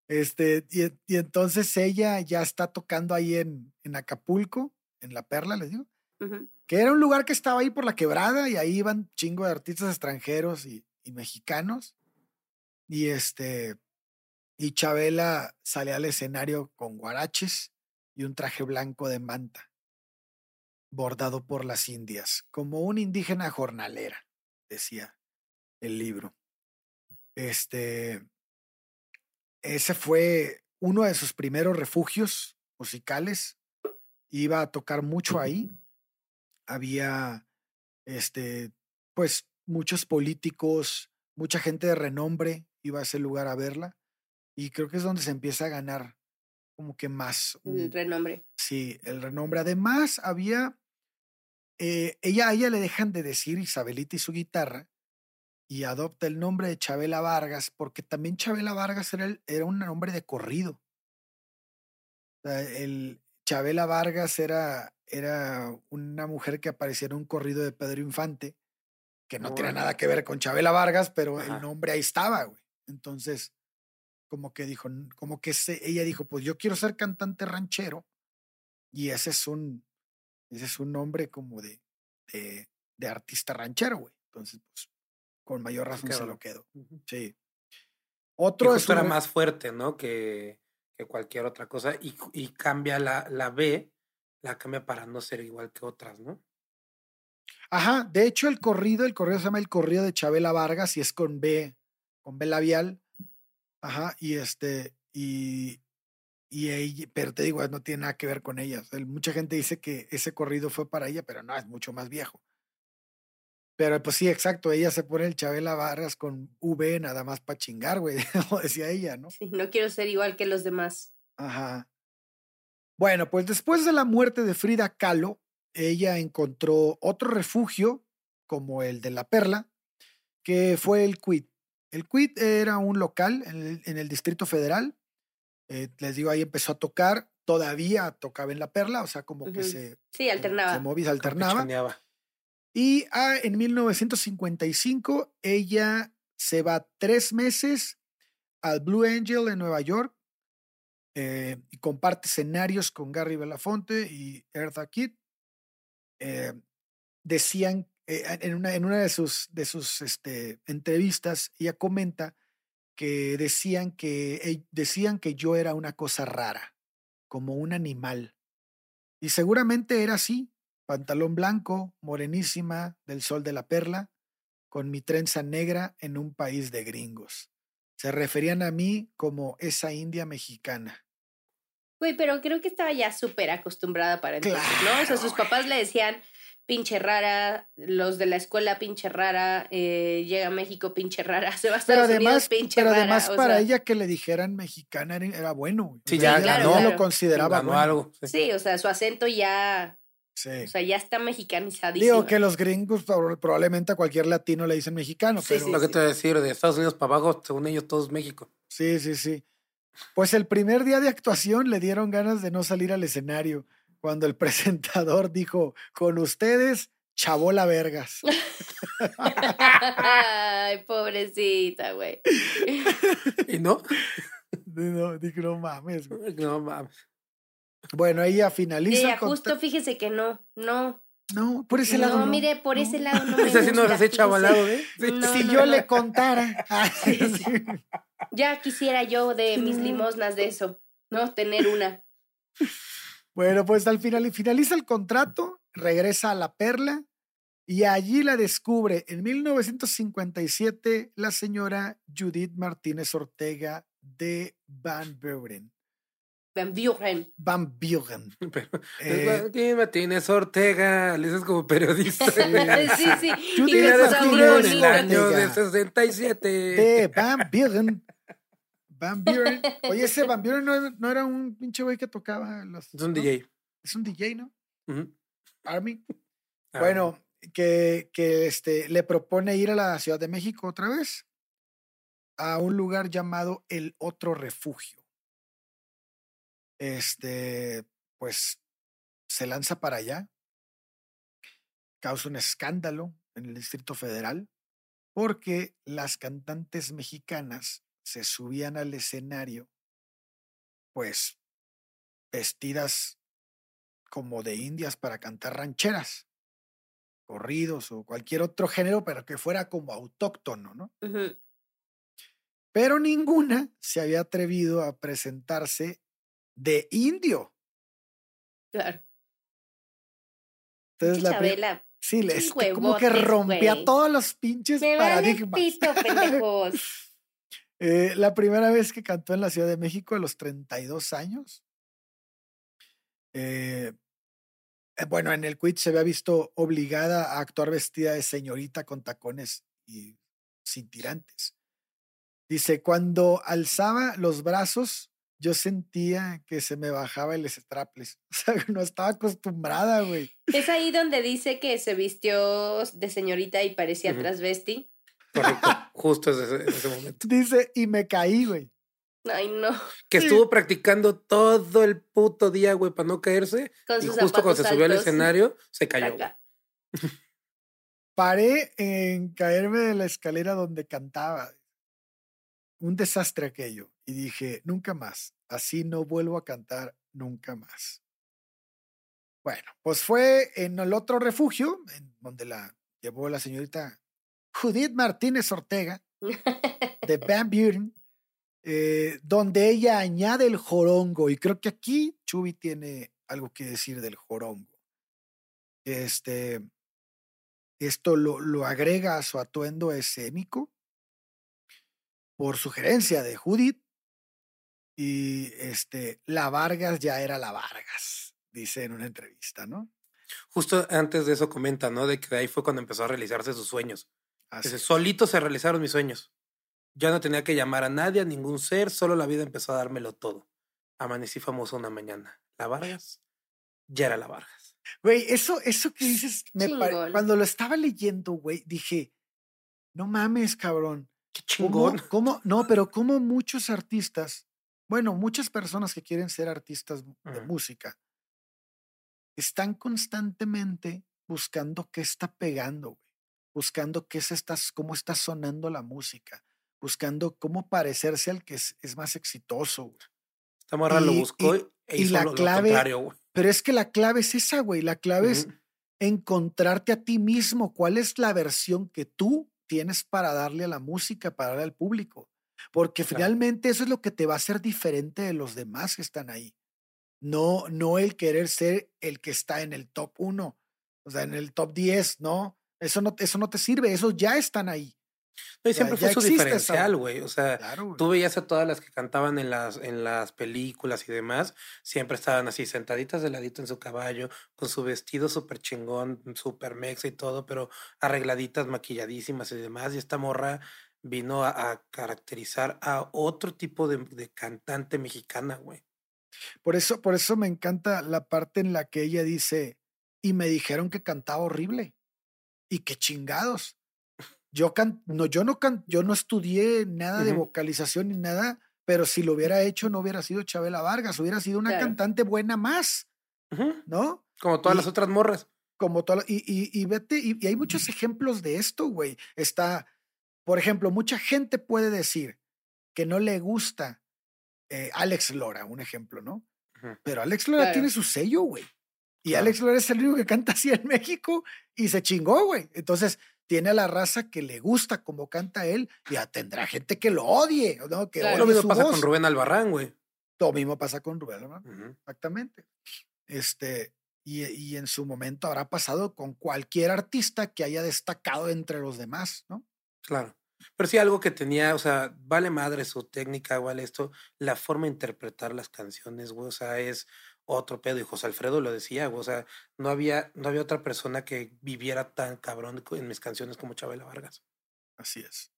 Este, y, y entonces ella ya está tocando ahí en, en Acapulco, en La Perla, les digo,
Ujú.
que era un lugar que estaba ahí por la quebrada y ahí iban chingo de artistas extranjeros y, y mexicanos. Y este, y Chabela sale al escenario con guaraches y un traje blanco de manta, bordado por las indias, como una indígena jornalera, decía el libro. Este, ese fue uno de sus primeros refugios musicales. Iba a tocar mucho ahí. Había, este, pues, muchos políticos, mucha gente de renombre iba a ese lugar a verla. Y creo que es donde se empieza a ganar como que más un-
El renombre.
Sí, el renombre. Además, había. eh, ella, a ella le dejan de decir Isabelita y su guitarra y adopta el nombre de Chabela Vargas, porque también Chabela Vargas era, el- era un nombre de corrido. O sea, el Chabela Vargas era, era una mujer que aparecía en un corrido de Pedro Infante, que no tiene nada que ver con Chabela Vargas, pero
Ajá.
el nombre ahí estaba, güey. Entonces, como que dijo, como que se, ella dijo, pues yo quiero ser cantante ranchero y ese es un, ese es un nombre como de, de, de artista ranchero, güey. Entonces, pues, con mayor razón se lo quedó.
Ujú.
Sí. Otro es
justo era más fuerte, ¿no? Que, que cualquier otra cosa. Y, y cambia la, la B, la cambia para no ser igual que otras, ¿no?
Ajá, de hecho el corrido, el corrido se llama el corrido de Chabela Vargas y es con B, con B labial. Ajá, y este, y, y ella, pero te digo, no tiene nada que ver con ella. O sea, mucha gente dice que ese corrido fue para ella, pero no, es mucho más viejo. Pero pues sí, exacto, ella se pone el Chabela Vargas con V nada más para chingar, güey, como decía ella, ¿no?
Sí, no quiero ser igual que los demás.
Ajá. Bueno, pues después de la muerte de Frida Kahlo, ella encontró otro refugio, como el de La Perla, que fue el Quit. El Quit era un local en el, en el Distrito Federal. Eh, les digo, ahí empezó a tocar, todavía tocaba en La Perla, o sea, como que
Ujú.
se,
Sí,
se
alternaba.
movía, se alternaba.
Campechaneaba.
Y ah, en 1955 ella se va tres meses al Blue Angel en Nueva York eh, y comparte escenarios con Gary Belafonte y Eartha Kitt. Eh, decían eh, en una, en una de sus, de sus este, entrevistas, ella comenta que decían que, eh, decían que yo era una cosa rara, como un animal. Y seguramente era así, pantalón blanco, morenísima, del sol de la perla, con mi trenza negra en un país de gringos. Se referían a mí como esa india mexicana.
Güey, pero creo que estaba ya súper acostumbrada para entonces, ¿no? O sea, sus papás le decían pinche rara, los de la escuela pinche rara, eh, llega a México pinche rara, se va a
Pero
Estados Unidos
además,
pinche
pero
rara.
además
o
para
sea,
ella que le dijeran mexicana era, era bueno.
Sí,
O sea,
ya
no
Claro.
lo consideraba
Ganó
bueno.
algo. sí.
Sí, o sea, su acento ya,
Sí.
o sea, ya está mexicanizadísimo.
Digo que los gringos prob- probablemente a cualquier latino le dicen mexicano,
Sí,
pero
sí,
Lo que te voy a decir, de Estados Unidos para abajo, según ellos, todos México.
Sí, sí, sí. Pues el primer día de actuación le dieron ganas de no salir al escenario cuando el presentador dijo, con ustedes, Chabola Vergas.
Ay, pobrecita, güey.
¿Y no?
No, dije, no mames. güey".
No mames.
Bueno, ella finaliza.
Ella, justo fíjese que no, no.
No, por ese lado.
no,
no,
mire, por
no.
ese lado no me
Ese sí nos
gusta,
has echado al
fíjese.
lado, ¿eh? Sí.
No,
si
no,
yo
no.
le contara. Ah, sí, sí.
Ya quisiera yo de mis limosnas de eso, ¿no? Tener una.
Bueno, pues al final finaliza el contrato, regresa a La Perla y allí la descubre en 1957 la señora Judith Martínez Ortega de Van Buren.
Van Buren.
Van Buren.
Eh, Judith Martínez Ortega, le dices como periodista.
Sí, sí.
Judith Martínez
descubrió en el año de
Ortega.
67.
De Van Buren. Van Buren. Oye, ese Van Buren no, no era un pinche güey que tocaba los.
Es un
¿no?
DJ.
Es un DJ, ¿no? Army.
Ah,
Bueno, que, que este, le propone ir a la Ciudad de México otra vez, a un lugar llamado El Otro Refugio. Este, pues, se lanza para allá, causa un escándalo en el Distrito Federal, porque las cantantes mexicanas se subían al escenario, pues, vestidas como de indias para cantar rancheras corridos o cualquier otro género, pero que fuera como autóctono, ¿no? Pero ninguna se había atrevido a presentarse de indio.
Claro.
Entonces, la
Chabela.
sí, como que rompía todos los pinches
Me
paradigmas.
pito, pendejos.
Eh, la primera vez que cantó en la Ciudad de México a los 32 años. Eh, eh, bueno, en el quit se había visto obligada a actuar vestida de señorita con tacones y sin tirantes. Dice, cuando alzaba los brazos, yo sentía que se me bajaba el strapless. O sea, no estaba acostumbrada, güey.
Es ahí donde dice que se vistió de señorita y parecía
Ujú.
transvesti.
Correcto, justo en ese, en ese momento.
Dice, y me caí, güey.
Ay, no.
Que
Sí.
estuvo practicando todo el puto día, güey, para no caerse.
Con
Y
sus
justo cuando se subió al escenario, se cayó.
Paré en caerme de la escalera donde cantaba. Un desastre aquello. Y dije, nunca más. Así no vuelvo a cantar nunca más. Bueno, pues fue en el otro refugio, en donde la llevó la señorita Judith Martínez Ortega, de Van Buren, eh, donde ella añade el jorongo. Y creo que aquí Chubi tiene algo que decir del jorongo. Este, esto lo, lo agrega a su atuendo escénico por sugerencia de Judith. Y este, la Vargas ya era la Vargas, dice en una entrevista, ¿no?
Justo antes de eso comenta, ¿no? De que de ahí fue cuando empezó a realizarse sus sueños.
Así
solito se realizaron mis sueños. Ya no tenía que llamar a nadie, a ningún ser, solo la vida empezó a dármelo todo. Amanecí famoso una mañana. La Vargas ya era la Vargas.
Güey, eso, eso que dices, me cuando lo estaba leyendo, güey, dije, no mames, cabrón.
Qué
¿Cómo,
chingón.
cómo- no, pero como muchos artistas, bueno, muchas personas que quieren ser artistas de música, están constantemente buscando qué está pegando, güey. Buscando qué se está, cómo está sonando la música. Buscando cómo parecerse al que es, es más exitoso, güey.
Esta morra lo buscó
y-
e
y
hizo
la
lo,
clave-
contrario, güey.
Pero es que la clave es esa, güey. La clave es encontrarte a ti mismo. ¿Cuál es la versión que tú tienes para darle a la música, para darle al público? Porque
Claro.
finalmente eso es lo que te va a hacer diferente de los demás que están ahí. No, no el querer ser el que está en el top 1, o sea, en el top 10, no. Eso no, eso no te sirve, esos ya están ahí.
No, y siempre fue su diferencial, güey. O sea,
Claro,
tú veías a todas las que cantaban en las, en las películas y demás, siempre estaban así sentaditas de ladito en su caballo, con su vestido súper chingón, súper mexa y todo, pero arregladitas, maquilladísimas y demás. Y esta morra vino a, a caracterizar a otro tipo de, de cantante mexicana, güey.
Por eso, por eso me encanta la parte en la que ella dice, y me dijeron que cantaba horrible. Y que chingados. Yo, can- no, yo, no, can- yo no estudié nada de vocalización ni nada, pero si lo hubiera hecho no hubiera sido Chabela Vargas, hubiera sido una
Claro.
cantante buena más, ¿no?
Como todas las otras morras.
Como toda, la- y, y, y vete, y, y hay muchos ejemplos de esto, güey. Está, por ejemplo, mucha gente puede decir que no le gusta eh, Alex Lora, un ejemplo, ¿no? Pero Alex Lora
Claro.
tiene su sello, güey. Y. Alex Lora es el único que canta así en México y se chingó, güey. Entonces, tiene a la raza que le gusta como canta él y ya tendrá gente que lo odie, ¿no? Que
Claro.
odie
Lo mismo
su
pasa
voz.
con Rubén Albarrán, güey.
Lo mismo pasa con Rubén.
Ujú.
Exactamente. Este, y, y en su momento habrá pasado con cualquier artista que haya destacado entre los demás, ¿no?
Claro. Pero sí algo que tenía, o sea, vale madre su técnica, vale esto, la forma de interpretar las canciones, güey, o sea, es otro pedo. Y José Alfredo lo decía, o sea, no había, no había otra persona que viviera tan cabrón en mis canciones como Chabela Vargas.
Así es.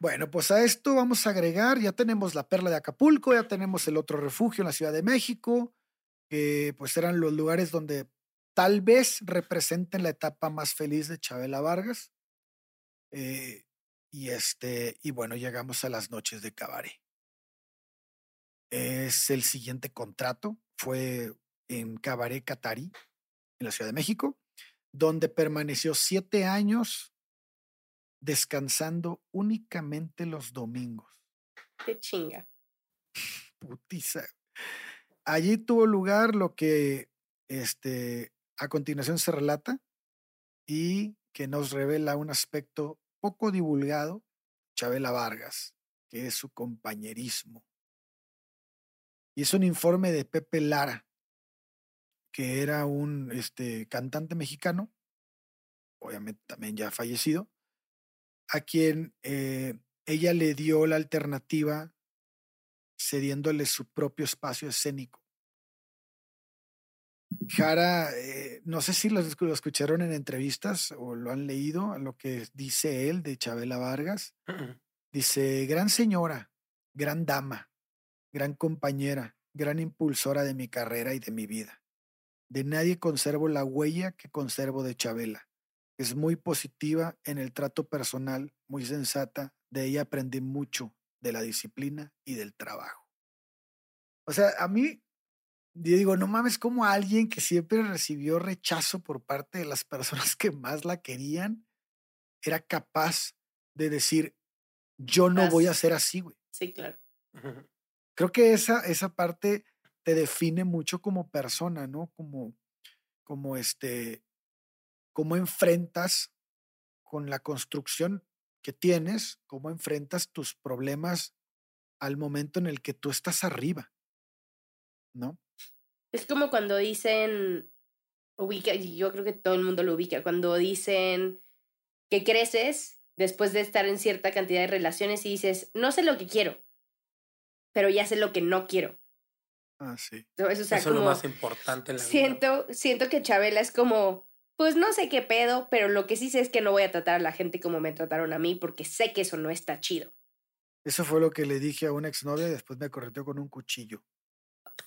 Bueno, pues a esto vamos a agregar, ya tenemos la perla de Acapulco, ya tenemos el otro refugio en la Ciudad de México, que pues eran los lugares donde tal vez representen la etapa más feliz de Chabela Vargas. Eh, y este, y bueno, llegamos a las noches de cabaret. Es el siguiente contrato, fue en Cabaret Catari, en la Ciudad de México, donde permaneció siete años descansando únicamente los domingos.
Qué chinga.
Putiza. Allí tuvo lugar lo que este, a continuación se relata y que nos revela un aspecto poco divulgado, Chabela Vargas, que es su compañerismo. Y es un informe de Pepe Lara, que era un este, cantante mexicano, obviamente también ya fallecido, a quien eh, ella le dio la alternativa cediéndole su propio espacio escénico. Jara, eh, no sé si lo, escucharon en entrevistas o lo han leído, lo que dice él de Chabela Vargas. Dice, gran señora, gran dama, gran compañera, gran impulsora de mi carrera y de mi vida. De nadie conservo la huella que conservo de Chabela. Es muy positiva en el trato personal, muy sensata. De ella aprendí mucho de la disciplina y del trabajo. O sea, a mí yo digo, no mames, como alguien que siempre recibió rechazo por parte de las personas que más la querían, era capaz de decir, yo no voy a ser así, güey.
Sí, claro.
Creo que esa, esa parte te define mucho como persona, ¿no? Como, como este, cómo enfrentas con la construcción que tienes, cómo enfrentas tus problemas al momento en el que tú estás arriba, ¿no?
Es como cuando dicen, ubica, yo creo que todo el mundo lo ubica, cuando dicen que creces después de estar en cierta cantidad de relaciones y dices, no sé lo que quiero, pero ya sé lo que no quiero.
Ah, sí.
Eso,
es lo más importante en la
siento,
vida.
Siento que Chabela es como, pues no sé qué pedo, pero lo que sí sé es que no voy a tratar a la gente como me trataron a mí porque sé que eso no está chido.
Eso fue lo que le dije a una exnovia y después me correteó con un cuchillo.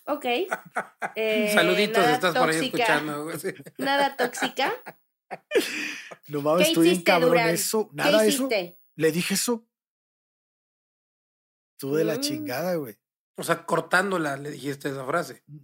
Ok.
Eh, Saluditos, estás por ahí escuchando.
Nada tóxica.
No mames, estoy en cabrón eso. Nada ¿Qué eso. Le dije eso. Tú de la mm. chingada, güey.
O sea, cortándola le dijiste esa frase. Mm,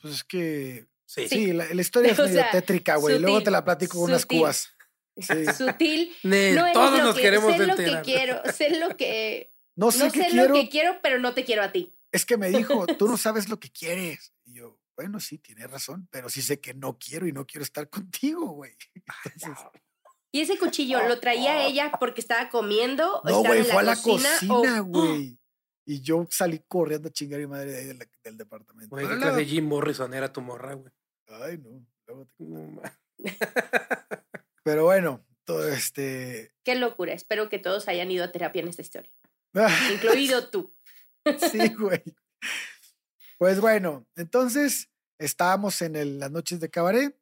pues es que. Sí, sí la, historia es medio tétrica, güey. Luego te la platico con unas cubas.
Sutil.
no todos nos queremos
sé lo que quiero, sé lo que.
No sé,
no sé lo que quiero, pero no te quiero a ti
es que me dijo, tú no sabes lo que quieres. Y yo, bueno, sí, tienes razón, pero sí sé que no quiero y no quiero estar contigo, güey.
¿Y ese cuchillo lo traía ella porque estaba comiendo?
no, güey, fue a la cocina, güey. Y yo salí corriendo a chingar mi madre de ahí del, departamento.
Güey, ¿qué de Jim Morrison era tu morra, güey?
Ay, no. Pero bueno, todo este.
Qué locura. Espero que todos hayan ido a terapia en esta historia. incluido tú.
Sí, güey. Pues bueno, entonces estábamos en las noches de cabaret.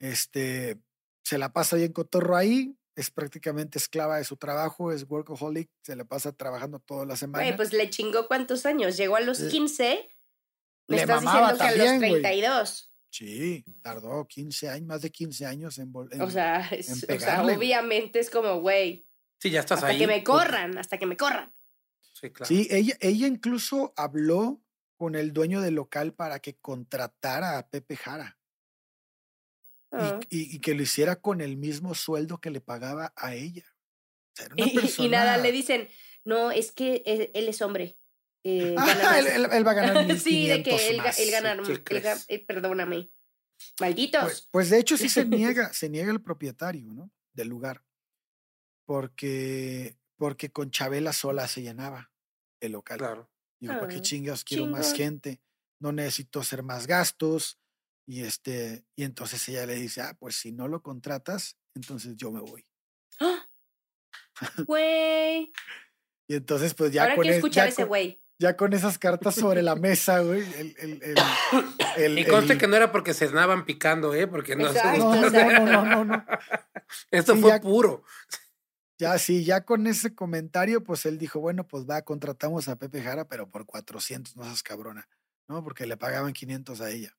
Este se la pasa bien cotorro ahí. Es prácticamente esclava de su trabajo, es workaholic, se le pasa trabajando toda la semana.
Güey, pues le chingó cuántos años. Llegó a los 15. Me le estás diciendo que a los 32.
Sí, tardó 15 años, más de 15 años en,
en o, sea, o sea, obviamente es como, güey.
Sí, ya estás
hasta
ahí.
que me corran, hasta que me corran.
Sí, ella, ella incluso habló con el dueño del local para que contratara a Pepe Jara. Ah. Y, que lo hiciera con el mismo sueldo que le pagaba a ella.
y, nada, le dicen, no, es que él, es hombre.
Eh, él, va a ganar
Sí, de que él, él ganar, él, perdóname. Malditos.
Pues, pues, de hecho sí se niega, se niega el propietario, ¿no? Del lugar. Porque, porque con Chabela sola se llenaba el local.
Claro.
Digo, ¿para qué chingas? Quiero más gente. no necesito hacer más gastos. Y este, y entonces ella le dice, ah, pues si no lo contratas, entonces yo me voy.
¡Ah! Güey.
Y entonces, pues ya
Ahora
con
escuchar
ya
ese
con-
güey.
ya con esas cartas sobre la mesa, güey. El, el, el, el-
Y conste
el-
que no era porque se andaban picando, ¿eh? Porque no.
Exacto.
No, no, no, no, no, no.
Esto
Sí,
fue
ya-
puro.
Ya sí, ya con ese comentario, pues él dijo, bueno, pues va, contratamos a Pepe Jara, pero por 400, no seas cabrona, ¿no? Porque le pagaban 500 a ella.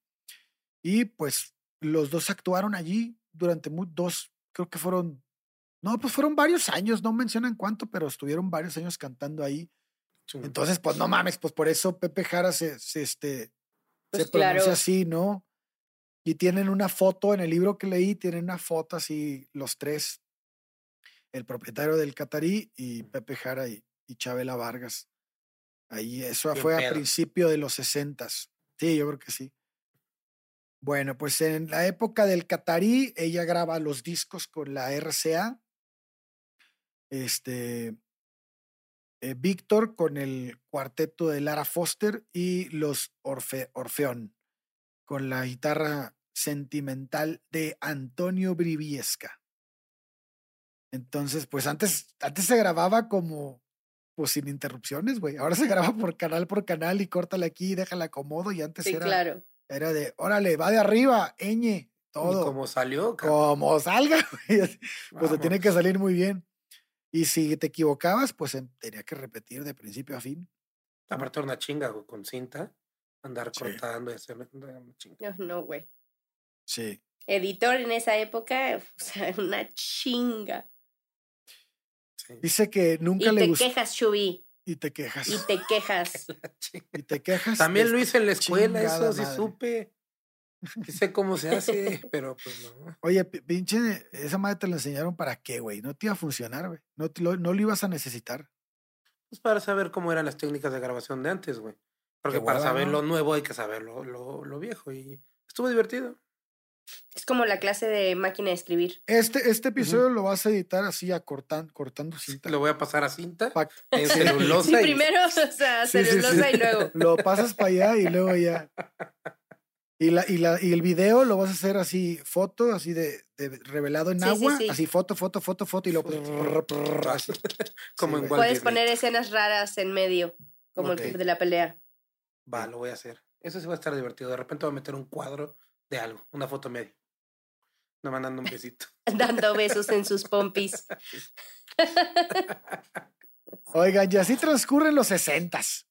Y pues los dos actuaron allí durante mu- dos, creo que fueron, no, pues fueron varios años, no mencionan cuánto, pero estuvieron varios años cantando ahí. Entonces, pues no mames, pues por eso Pepe Jara se, se, este,
Pues
se pronuncia
claro.
así, ¿no? Y tienen una foto en el libro que leí, tienen una foto así, los tres, el propietario del Catarí y Pepe Jara y, y Chabela Vargas. Ahí, eso
Bien
fue a principio de los sesentas. Sí, yo creo que sí. Bueno, pues en la época del Catarí, ella graba los discos con la RCA. Este, eh, Víctor con el cuarteto de Lara Foster y los Orfe- Orfeón con la guitarra sentimental de Antonio Briviesca. Entonces, pues antes, antes se grababa como, pues sin interrupciones, güey. Ahora se graba por canal por canal y córtale aquí y déjala acomodo. Y antes
Sí,
era,
claro.
Era de, órale, va de arriba, ñ,
Y
todo.
como salió, cabrón.
Como salga, güey. Pues te tiene
Vamos.
que salir muy bien. Y si te equivocabas, pues tenía que repetir de principio a fin.
Aparte era una chinga, güey, con cinta. Andar
Sí.
cortando y hacer una chinga.
No, no, güey.
Sí.
Editor en esa época, o sea, una chinga.
Sí.
Dice que nunca
Y
le
te
gustó.
quejas, Chubi.
Y te quejas.
Y te quejas.
Y te quejas.
También lo hice en la escuela, eso sí
madre.
supe. Sé cómo se hace, pero pues no.
Oye, pi- pinche, esa madre te la enseñaron para qué, güey. No te iba a funcionar, güey. No, te lo, no lo ibas a necesitar.
Pues para saber cómo eran las técnicas de grabación de antes, güey. Porque
Qué
para
hueva,
saber
¿no?
lo nuevo hay que saber lo, lo, lo viejo. Y estuvo divertido.
Es como la clase de máquina de escribir.
Este, este episodio lo vas a editar así, a cortan, cortando cinta.
Lo voy a pasar a cinta
Pa-
en celulosa.
Sí,
y-
primero, o sea,
Sí, sí, sí.
celulosa y luego.
Lo pasas para allá y luego ya. Y, la, y, la, y el video lo vas a hacer así, foto, así de, de revelado en agua,
sí.
así foto, foto, foto, foto, y luego
como en
Puedes poner escenas raras en medio, como
Ok.
el de la pelea.
Va, lo voy a hacer. Eso sí va a estar divertido. De repente voy a meter un cuadro de algo, una foto media. No mandando un besito.
Dando besos en sus pompis.
Oigan, y así transcurren los sesentas,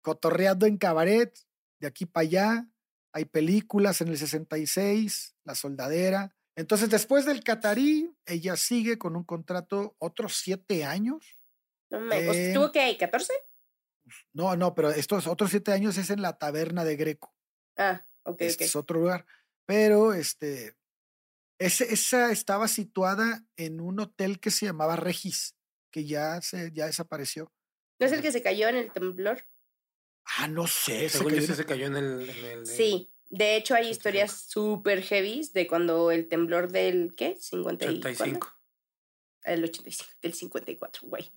cotorreando en cabaret, de aquí para allá. Hay películas en el 66, La Soldadera. Entonces, después del Catarí, ella sigue con un contrato otros siete años.
No me,
Eh,
¿Estuvo qué? ¿14?
No, no, pero estos otros siete años es en la taberna de Greco.
Ah, ok,
Este
ok.
es otro lugar. Pero este, ese- esa estaba situada en un hotel que se llamaba Regis, que ya, se, ya desapareció.
¿No es el que se cayó en el temblor?
Ah, no sé. se
Según
cayó en-
se cayó en el. en el de-
Sí. De hecho, hay
85.
historias súper heavy de cuando el temblor del, ¿qué? 54.
85.
El 85, del 54, güey.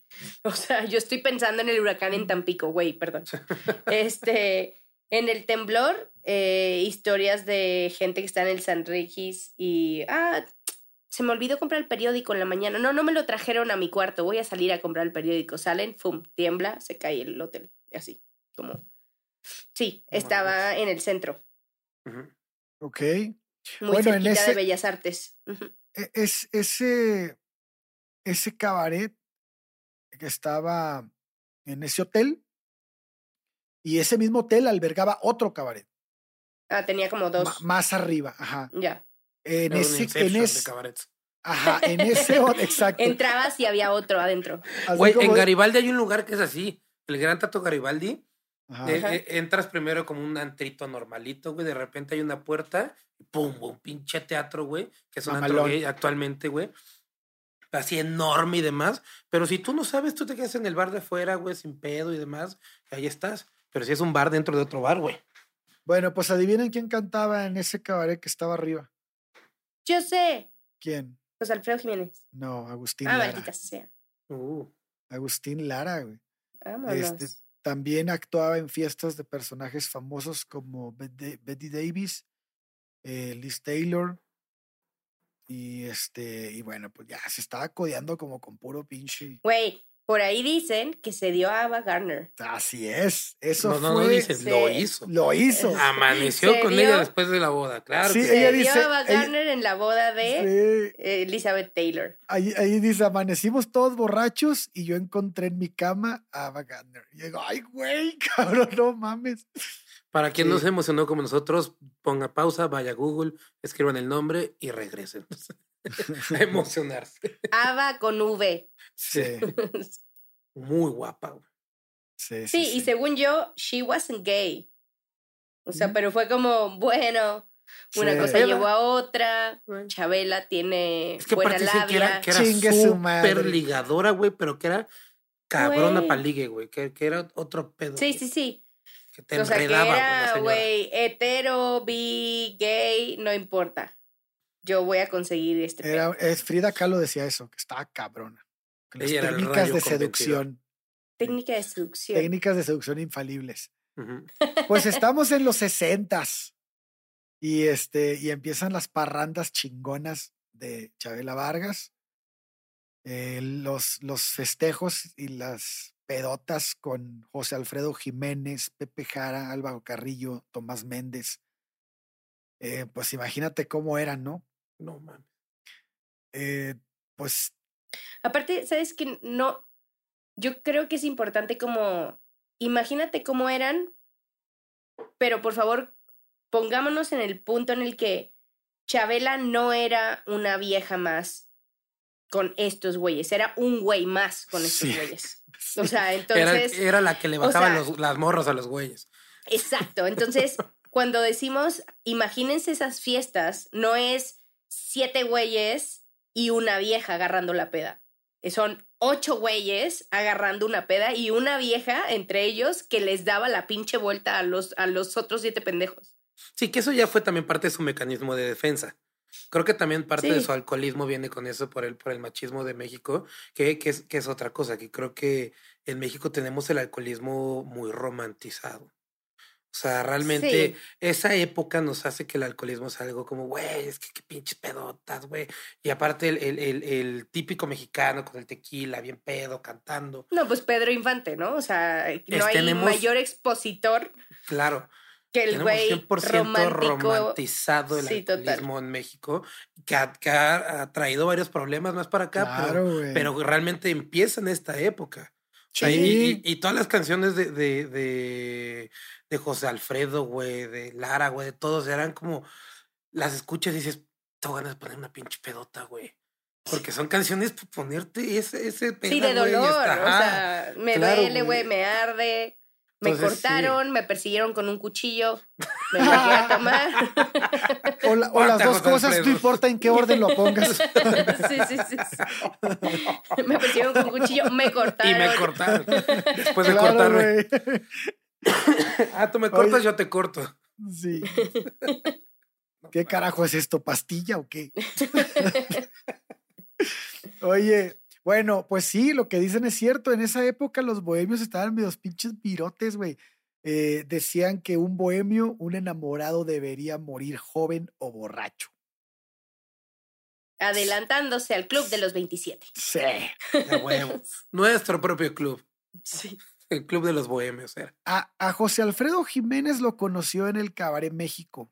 O sea, yo estoy pensando en el huracán en Tampico, güey, perdón. Este, en el temblor, eh, historias de gente que está en el San Regis y, ah, se me olvidó comprar el periódico en la mañana. No, no me lo trajeron a mi cuarto, voy a salir a comprar el periódico. Salen, fum, tiembla, se cae el hotel, y así, como... Sí, estaba en el centro,
Ujú.
Ok.
muy
Bueno, en
cerquita
ese-
de Bellas Artes.
E- Es, ese, ese cabaret que estaba en ese hotel y ese mismo hotel albergaba otro cabaret
Ah, tenía como dos.
más arriba, ajá.
Ya.
En
Era un
ese, en
Inception de
ese,
cabarets.
ajá, en ese, exacto.
Entrabas y había otro adentro.
Güey, en Garibaldi hay un lugar que es así. El Gran Tato Garibaldi.
Ajá.
eh, eh, entras primero como un antrito normalito, güey. De repente hay una puerta. Pum, un pinche teatro, güey. Que es un antro gay actualmente, güey. Así enorme y demás. Pero si tú no sabes, tú te quedas en el bar de afuera, güey, sin pedo y demás. y ahí estás. Pero si es un bar dentro de otro bar, güey.
Bueno, pues adivinen quién cantaba en ese cabaret que estaba arriba.
Yo sé.
¿Quién?
José Alfredo Jiménez.
No, Agustín
Ah,
Lara.
maldita sea.
Uh,
Agustín Lara, güey.
Vámonos.
Este, También actuaba en fiestas de personajes famosos como Betty Davis, eh, Liz Taylor. Y este, y bueno, pues ya se estaba codeando como con puro pinche.
Güey, por ahí dicen que se dio a Ava Gardner.
Así es, eso
no, no,
fue.
No, dices, lo hizo.
Lo hizo.
Amaneció con ella después de la boda, claro.
Sí,
se
ella
dio
dice.
a Ava
ella-
Gardner en la boda de
Sí.
Elizabeth Taylor.
Ahí, ahí dice, amanecimos todos borrachos y yo encontré en mi cama a Ava Gardner. Y digo, ay, güey, cabrón, no mames.
Para quien no se emocionó como nosotros, ponga pausa, vaya a Google, escriban el nombre y regresen. a emocionarse.
Ava con V.
Sí,
Muy guapa. güey.
sí, sí.
Sí, y según yo, she wasn't gay. O sea,
Ujú.
pero fue como, bueno, una
Sí.
cosa llevó a otra. Chabela tiene
Es que
buena
dicen que era,
labia.
que era
Chingue su
súper
madre.
ligadora, güey, pero que era cabrona
Güey.
para ligue, güey. Que, que era otro pedo.
Sí, sí, sí.
Que te
o sea, que
enredaba, la
era, güey, hetero, bi, gay, no importa. Yo voy a conseguir este.
Era, es, Frida Kahlo decía eso, que estaba cabrona. Las técnicas de
convencido.
seducción.
Técnica de seducción.
Técnicas de seducción infalibles. Pues estamos en los sesentas. Y este, y empiezan las parrandas chingonas de Chabela Vargas. eh, los, los festejos y las pedotas con José Alfredo Jiménez, Pepe Jara, Álvaro Carrillo, Tomás Méndez. Eh, pues imagínate cómo eran, ¿no?
No mames.
Eh, pues
Aparte, ¿sabes que No, yo creo que es importante como, imagínate cómo eran, pero por favor, pongámonos en el punto en el que Chabela no era una vieja más con estos güeyes, era un güey más con estos
Sí.
güeyes. O sea, entonces...
era la que le
o
bajaban
sea-
los- las morras a los güeyes.
Exacto. Entonces, cuando decimos, imagínense esas fiestas, no es siete güeyes y una vieja agarrando la peda. Son ocho güeyes agarrando una peda y una vieja entre ellos que les daba la pinche vuelta a los, a los otros siete pendejos.
Sí, que eso ya fue también parte de su mecanismo de defensa. Creo que también parte de su alcoholismo viene con eso por el, por el machismo de México, que, que, es, que es otra cosa, que creo que en México tenemos el alcoholismo muy romantizado. O sea, realmente
Sí.
esa época nos hace que el alcoholismo sea algo como, güey, es que qué pinches pedotas, güey. Y aparte el, el, el, el típico mexicano con el tequila, bien pedo, cantando.
No, pues Pedro Infante, ¿no? O sea, no
Es-
hay
tenemos-
mayor expositor
Claro,
que el güey
100%
romántico.
romantizado el
Sí, total.
alcoholismo en México, que ha, que ha- ha traído varios problemas más para acá, pero,
claro, güey.
pero realmente empieza en esta época. Y- todas las canciones de, de, de, de José Alfredo, güey, de Lara, güey, de todos eran como, las escuchas y dices, te ganas de poner una pinche pedota, güey. Porque son canciones para ponerte ese, ese pedo.
Sí, de dolor.
está-
o sea, me
claro,
duele, güey. me arde. Me
Entonces, sí.
cortaron, me persiguieron con un cuchillo, me bajé a tomar.
o, la- o las dos cosas, no importa en qué orden lo pongas.
sí, sí, sí, sí. Me persiguieron con un cuchillo, me cortaron.
Y me cortaron. Después de
Claro,
cortarme. Ah, tú me cortas,
Oye.
yo te corto.
Sí. ¿Qué carajo es esto? ¿Pastilla o qué? Oye, bueno, pues sí, lo que dicen es cierto. En esa época los bohemios estaban medios pinches virotes, güey. Eh, decían que un bohemio, un enamorado, debería morir joven o borracho.
Adelantándose al club de los 27.
Sí.
De huevo. Nuestro propio club.
Sí.
El club de los bohemios era.
A, a José Alfredo Jiménez lo conoció en el Cabaret México.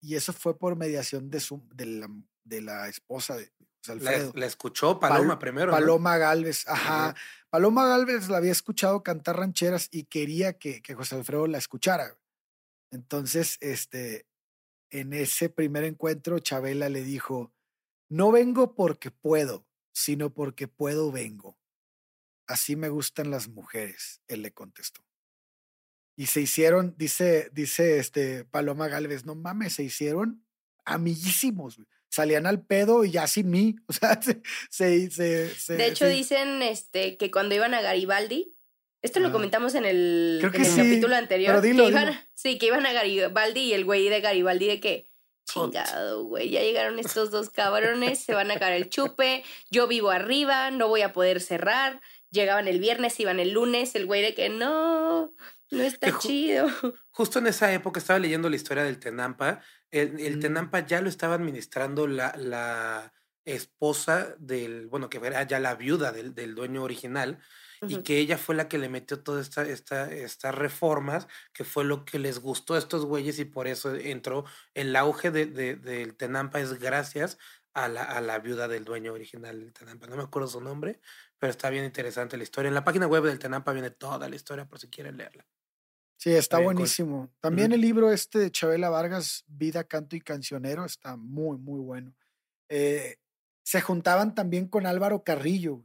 Y eso fue por mediación de, su, de, la, de la esposa de
La,
Alfredo.
la escuchó Paloma
Pal-
primero. ¿no?
Paloma Galvez, ajá.
Ajá.
Paloma Galvez la había escuchado cantar rancheras y quería que, que José Alfredo la escuchara. Entonces, este, en ese primer encuentro, Chabela le dijo: No vengo porque puedo, sino porque puedo vengo. Así me gustan las mujeres, él le contestó. Y se hicieron, dice, dice este Paloma Galvez, no mames, se hicieron amiguísimos, güey. Salían al pedo y ya sin mí. O sea, se, se, se- se-
De hecho, dicen este, que cuando iban a Garibaldi, esto lo
Ah.
comentamos en el,
Creo
en
que
el
sí,
capítulo anterior.
pero dilo,
que iban,
dilo.
Sí, que iban a Garibaldi y el güey de Garibaldi de que, chingado, güey, ya llegaron estos dos cabrones, se van a caer el chupe, yo vivo arriba, no voy a poder cerrar, llegaban el viernes, iban el lunes, el güey de que no, no está chido.
Justo en esa época estaba leyendo la historia del Tenampa. El, el Tenampa ya lo estaba administrando la, la esposa del, bueno, que era ya la viuda del, del dueño original y que ella fue la que le metió todas esta, esta, estas reformas, que fue lo que les gustó a estos güeyes y por eso entró el auge de, de, del Tenampa es gracias a la, a la viuda del dueño original del Tenampa. No me acuerdo su nombre, pero está bien interesante la historia. En la página web del Tenampa viene toda la historia por si quieren leerla.
Sí, está buenísimo. También el libro este de Chabela Vargas, Vida, Canto y Cancionero, está muy, muy bueno. Eh, se juntaban también con Álvaro Carrillo,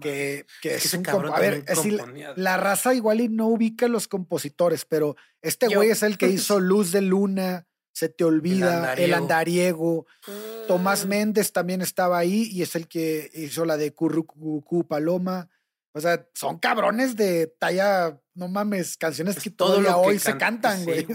que, que es, un A ver, la raza igual y no ubica los compositores, pero este güey es el que hizo Luz de Luna, Se te olvida, El Andariego. Tomás mm. Méndez también estaba ahí y es el que hizo la de Currucucú Paloma. O sea, son cabrones de talla, no mames, canciones que todavía hoy se cantan, güey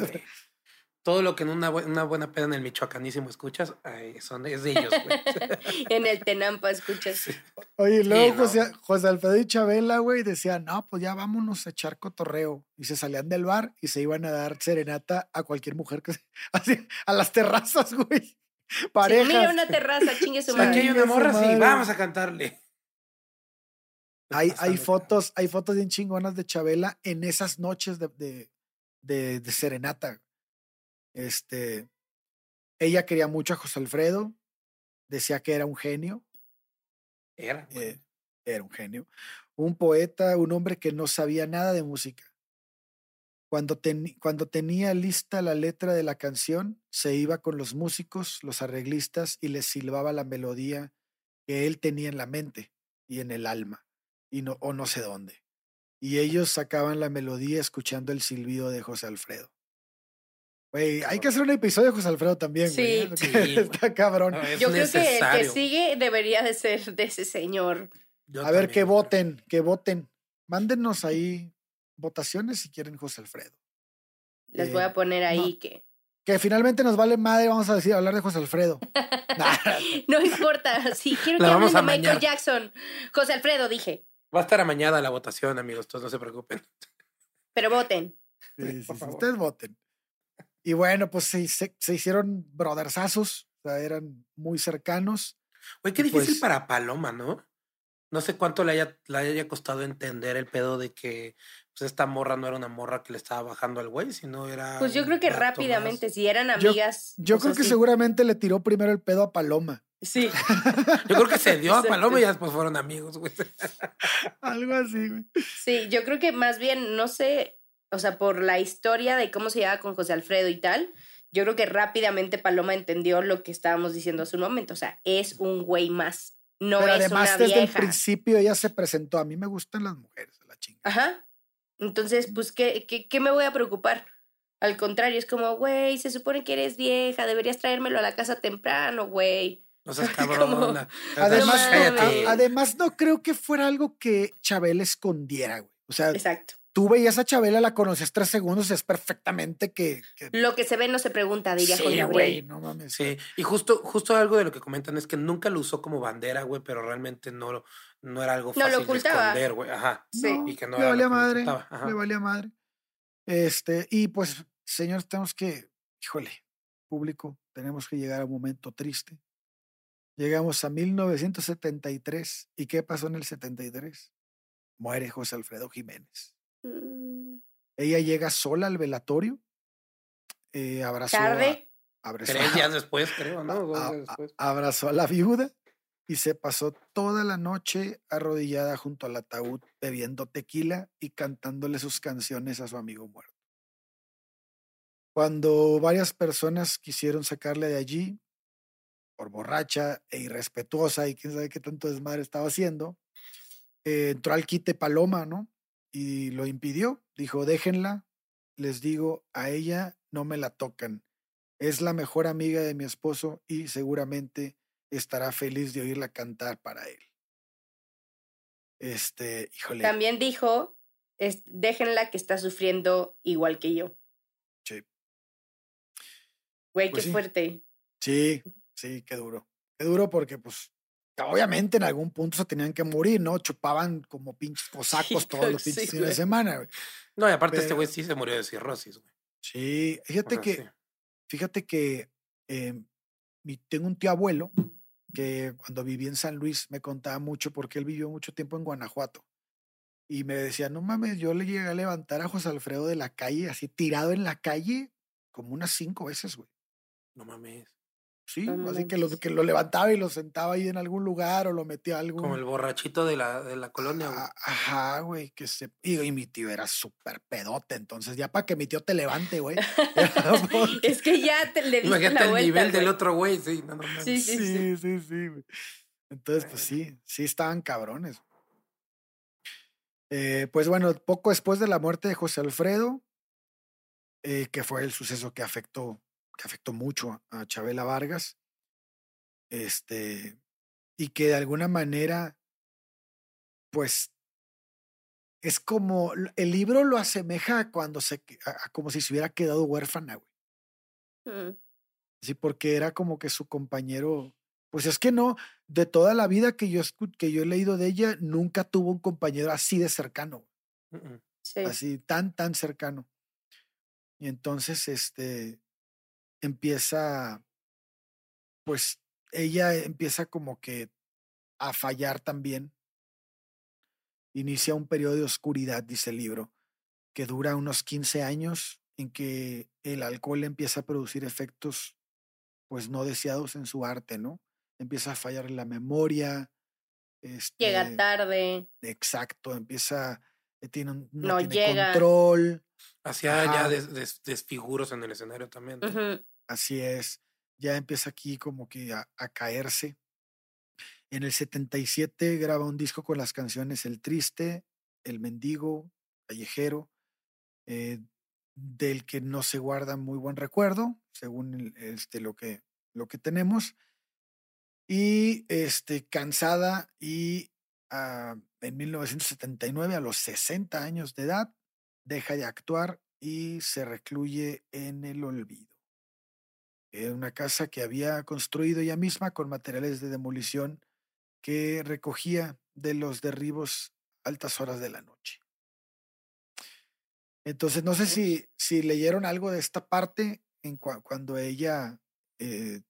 todo lo que en una, una buena peda en el michoacanísimo escuchas, son, es de ellos, güey.
en el Tenampa escuchas.
Oye, luego José, José, Alfredo y Chabela, güey, decían, no, pues ya vámonos a echar cotorreo. Y se salían del bar y se iban a dar serenata a cualquier mujer que así, a las terrazas, güey. Parejas.
mira una terraza, chingue su
madre. Aquí hay una morra, sí, vamos a cantarle.
Hay, hay fotos, hay fotos bien chingonas de Chabela en esas noches de, de, de, de serenata. Este, ella quería mucho a José Alfredo, decía que era un genio.
Era.
Eh, era un genio. Un poeta, un hombre que no sabía nada de música. Cuando, cuando tenía lista la letra de la canción, se iba con los músicos, los arreglistas, y les silbaba la melodía que él tenía en la mente y en el alma, y no, o no sé dónde. Y ellos sacaban la melodía escuchando el silbido de José Alfredo hay que hacer un episodio de José Alfredo también, Sí, Está cabrón.
Yo creo que el que sigue debería de ser de ese señor.
a ver, que voten, que voten. Mándenos ahí votaciones si quieren José Alfredo.
Les voy a eh, poner ahí que.
Que finalmente nos vale madre, vamos a decir, hablar de José Alfredo.
no importa, si quiero que hablen de Michael Jackson. José Alfredo, dije.
Va a estar amañada la votación, amigos, todos no se preocupen.
Pero voten.
Sí, sí, ustedes voten. Y bueno, pues se, se, hicieron brothersazos, o sea, eran muy cercanos.
Oye, qué difícil pues para Paloma, ¿no? No sé cuánto le haya, le haya costado entender el pedo de que pues esta morra no era una morra que le estaba bajando al güey, sino era.
Pues yo creo que rápidamente, si eran amigas.
Yo, creo que seguramente le tiró primero el pedo a Paloma.
Sí.
yo creo que se dio a Paloma y ya después fueron amigos, güey.
Algo así, güey.
Sí, yo creo que más bien, no sé, o sea, por la historia de cómo se llevaba con José Alfredo y tal, yo creo que rápidamente Paloma entendió lo que estábamos diciendo hace un momento. O sea, es un güey más. No Pero es además, una desde el
principio ella se presentó. A mí me gustan las mujeres, la chinga.
Ajá. Entonces, pues, ¿qué, qué, qué me voy a preocupar? Al contrario, es como, güey, se supone que eres vieja, deberías traérmelo a la casa temprano, güey.
No seas cabrona.
además, además, no creo que fuera algo que Chabel escondiera, güey. O sea,
Exacto
tú veías a Chabela, la conoces tres segundos, es perfectamente que,
Lo que se ve no se pregunta, diría
sí, güey, no mames.
Sí, y justo, justo algo de lo que comentan es que nunca lo usó como bandera, güey, pero realmente no, no era algo fácil no, lo ocultaba. de esconder, güey. Ajá.
Sí. y que no le valía madre, le valía madre. Este, y pues, señor, tenemos que, híjole, público, tenemos que llegar a un momento triste. Llegamos a 1973. ¿Y qué pasó en el 73? Muere José Alfredo Jiménez. Mm. Ella llega sola al velatorio, eh, abrazó,
¿Tarde?
A,
Tres días después, creo, ¿no?
abrazó a la viuda y se pasó toda la noche arrodillada junto al ataúd, bebiendo tequila y cantándole sus canciones a su amigo muerto. Cuando varias personas quisieron sacarle de allí, por borracha e irrespetuosa y quién sabe qué tanto desmadre estaba haciendo, eh, entró al quite Paloma, ¿no? y lo impidió. Dijo, déjenla, les digo, a ella no me la tocan. Es la mejor amiga de mi esposo y seguramente estará feliz de oírla cantar para él. Este, híjole.
También dijo, es, déjenla que está sufriendo igual que yo.
Sí.
Güey, qué pues fuerte.
Sí, sí, qué duro. Qué duro porque, pues, Obviamente en algún punto se tenían que morir, ¿no? Chupaban como pinches cosacos todos los
sí,
pinches fines de semana, güey.
No, y aparte este güey sí se murió de cirrosis, güey.
Sí,
O
fíjate
sea,
que,
sí.
fíjate que eh, tengo un tío abuelo que cuando vivía en San Luis me contaba mucho porque él vivió mucho tiempo en Guanajuato. Y me decía, no mames, yo le llegué a levantar a José Alfredo de la calle, así tirado en la calle, como unas cinco veces, güey.
No mames.
Sí, así que lo, que lo levantaba y lo sentaba ahí en algún lugar o lo metía a algún...
Como el borrachito de la, de la colonia, güey.
Ajá, güey, que se... Y, y mi tío era súper pedote, entonces ya para que mi tío te levante, güey.
Es que ya te le diste
Imagínate
la
el
vuelta,
nivel del otro güey, sí. No, no, mames.
Sí, sí, sí.
sí, sí, sí, güey. Entonces, pues sí, sí estaban cabrones. Eh, pues bueno, poco después de la muerte de José Alfredo, eh, que fue el suceso que afectó, que afectó mucho a Chabela Vargas, este, y que de alguna manera, pues, es como, el libro lo asemeja a cuando se, a- a como si se hubiera quedado huérfana, güey.
Mm.
Sí, porque era como que su compañero, pues es que no, de toda la vida que yo, que yo he leído de ella, nunca tuvo un compañero así de cercano,
Mm, mm.
Sí.
así tan, tan cercano. Y entonces, este, empieza, pues ella empieza como que a fallar también. Inicia un periodo de oscuridad, dice el libro, que dura unos 15 años en que el alcohol empieza a producir efectos pues no deseados en su arte, ¿no? Empieza a fallar la memoria.
Llega
este,
tarde.
Exacto, empieza, eh, tiene un- no,
No
tiene
llega.
control,
Hacía
Ajá.
ya des- des- desfiguros en el escenario también.
así es, ya empieza aquí como que a, a caerse. En el 77 graba un disco con las canciones El Triste, El Mendigo, Callejero, eh, del que no se guarda muy buen recuerdo, según el- este, lo, que, lo que tenemos. Y este, cansada y ah, en 1979, a los 60 años de edad, deja de actuar y se recluye en el olvido. Era una casa que había construido ella misma con materiales de demolición que recogía de los derribos altas horas de la noche. Entonces, no sé si, si leyeron algo de esta parte en cua- cuando ella eh,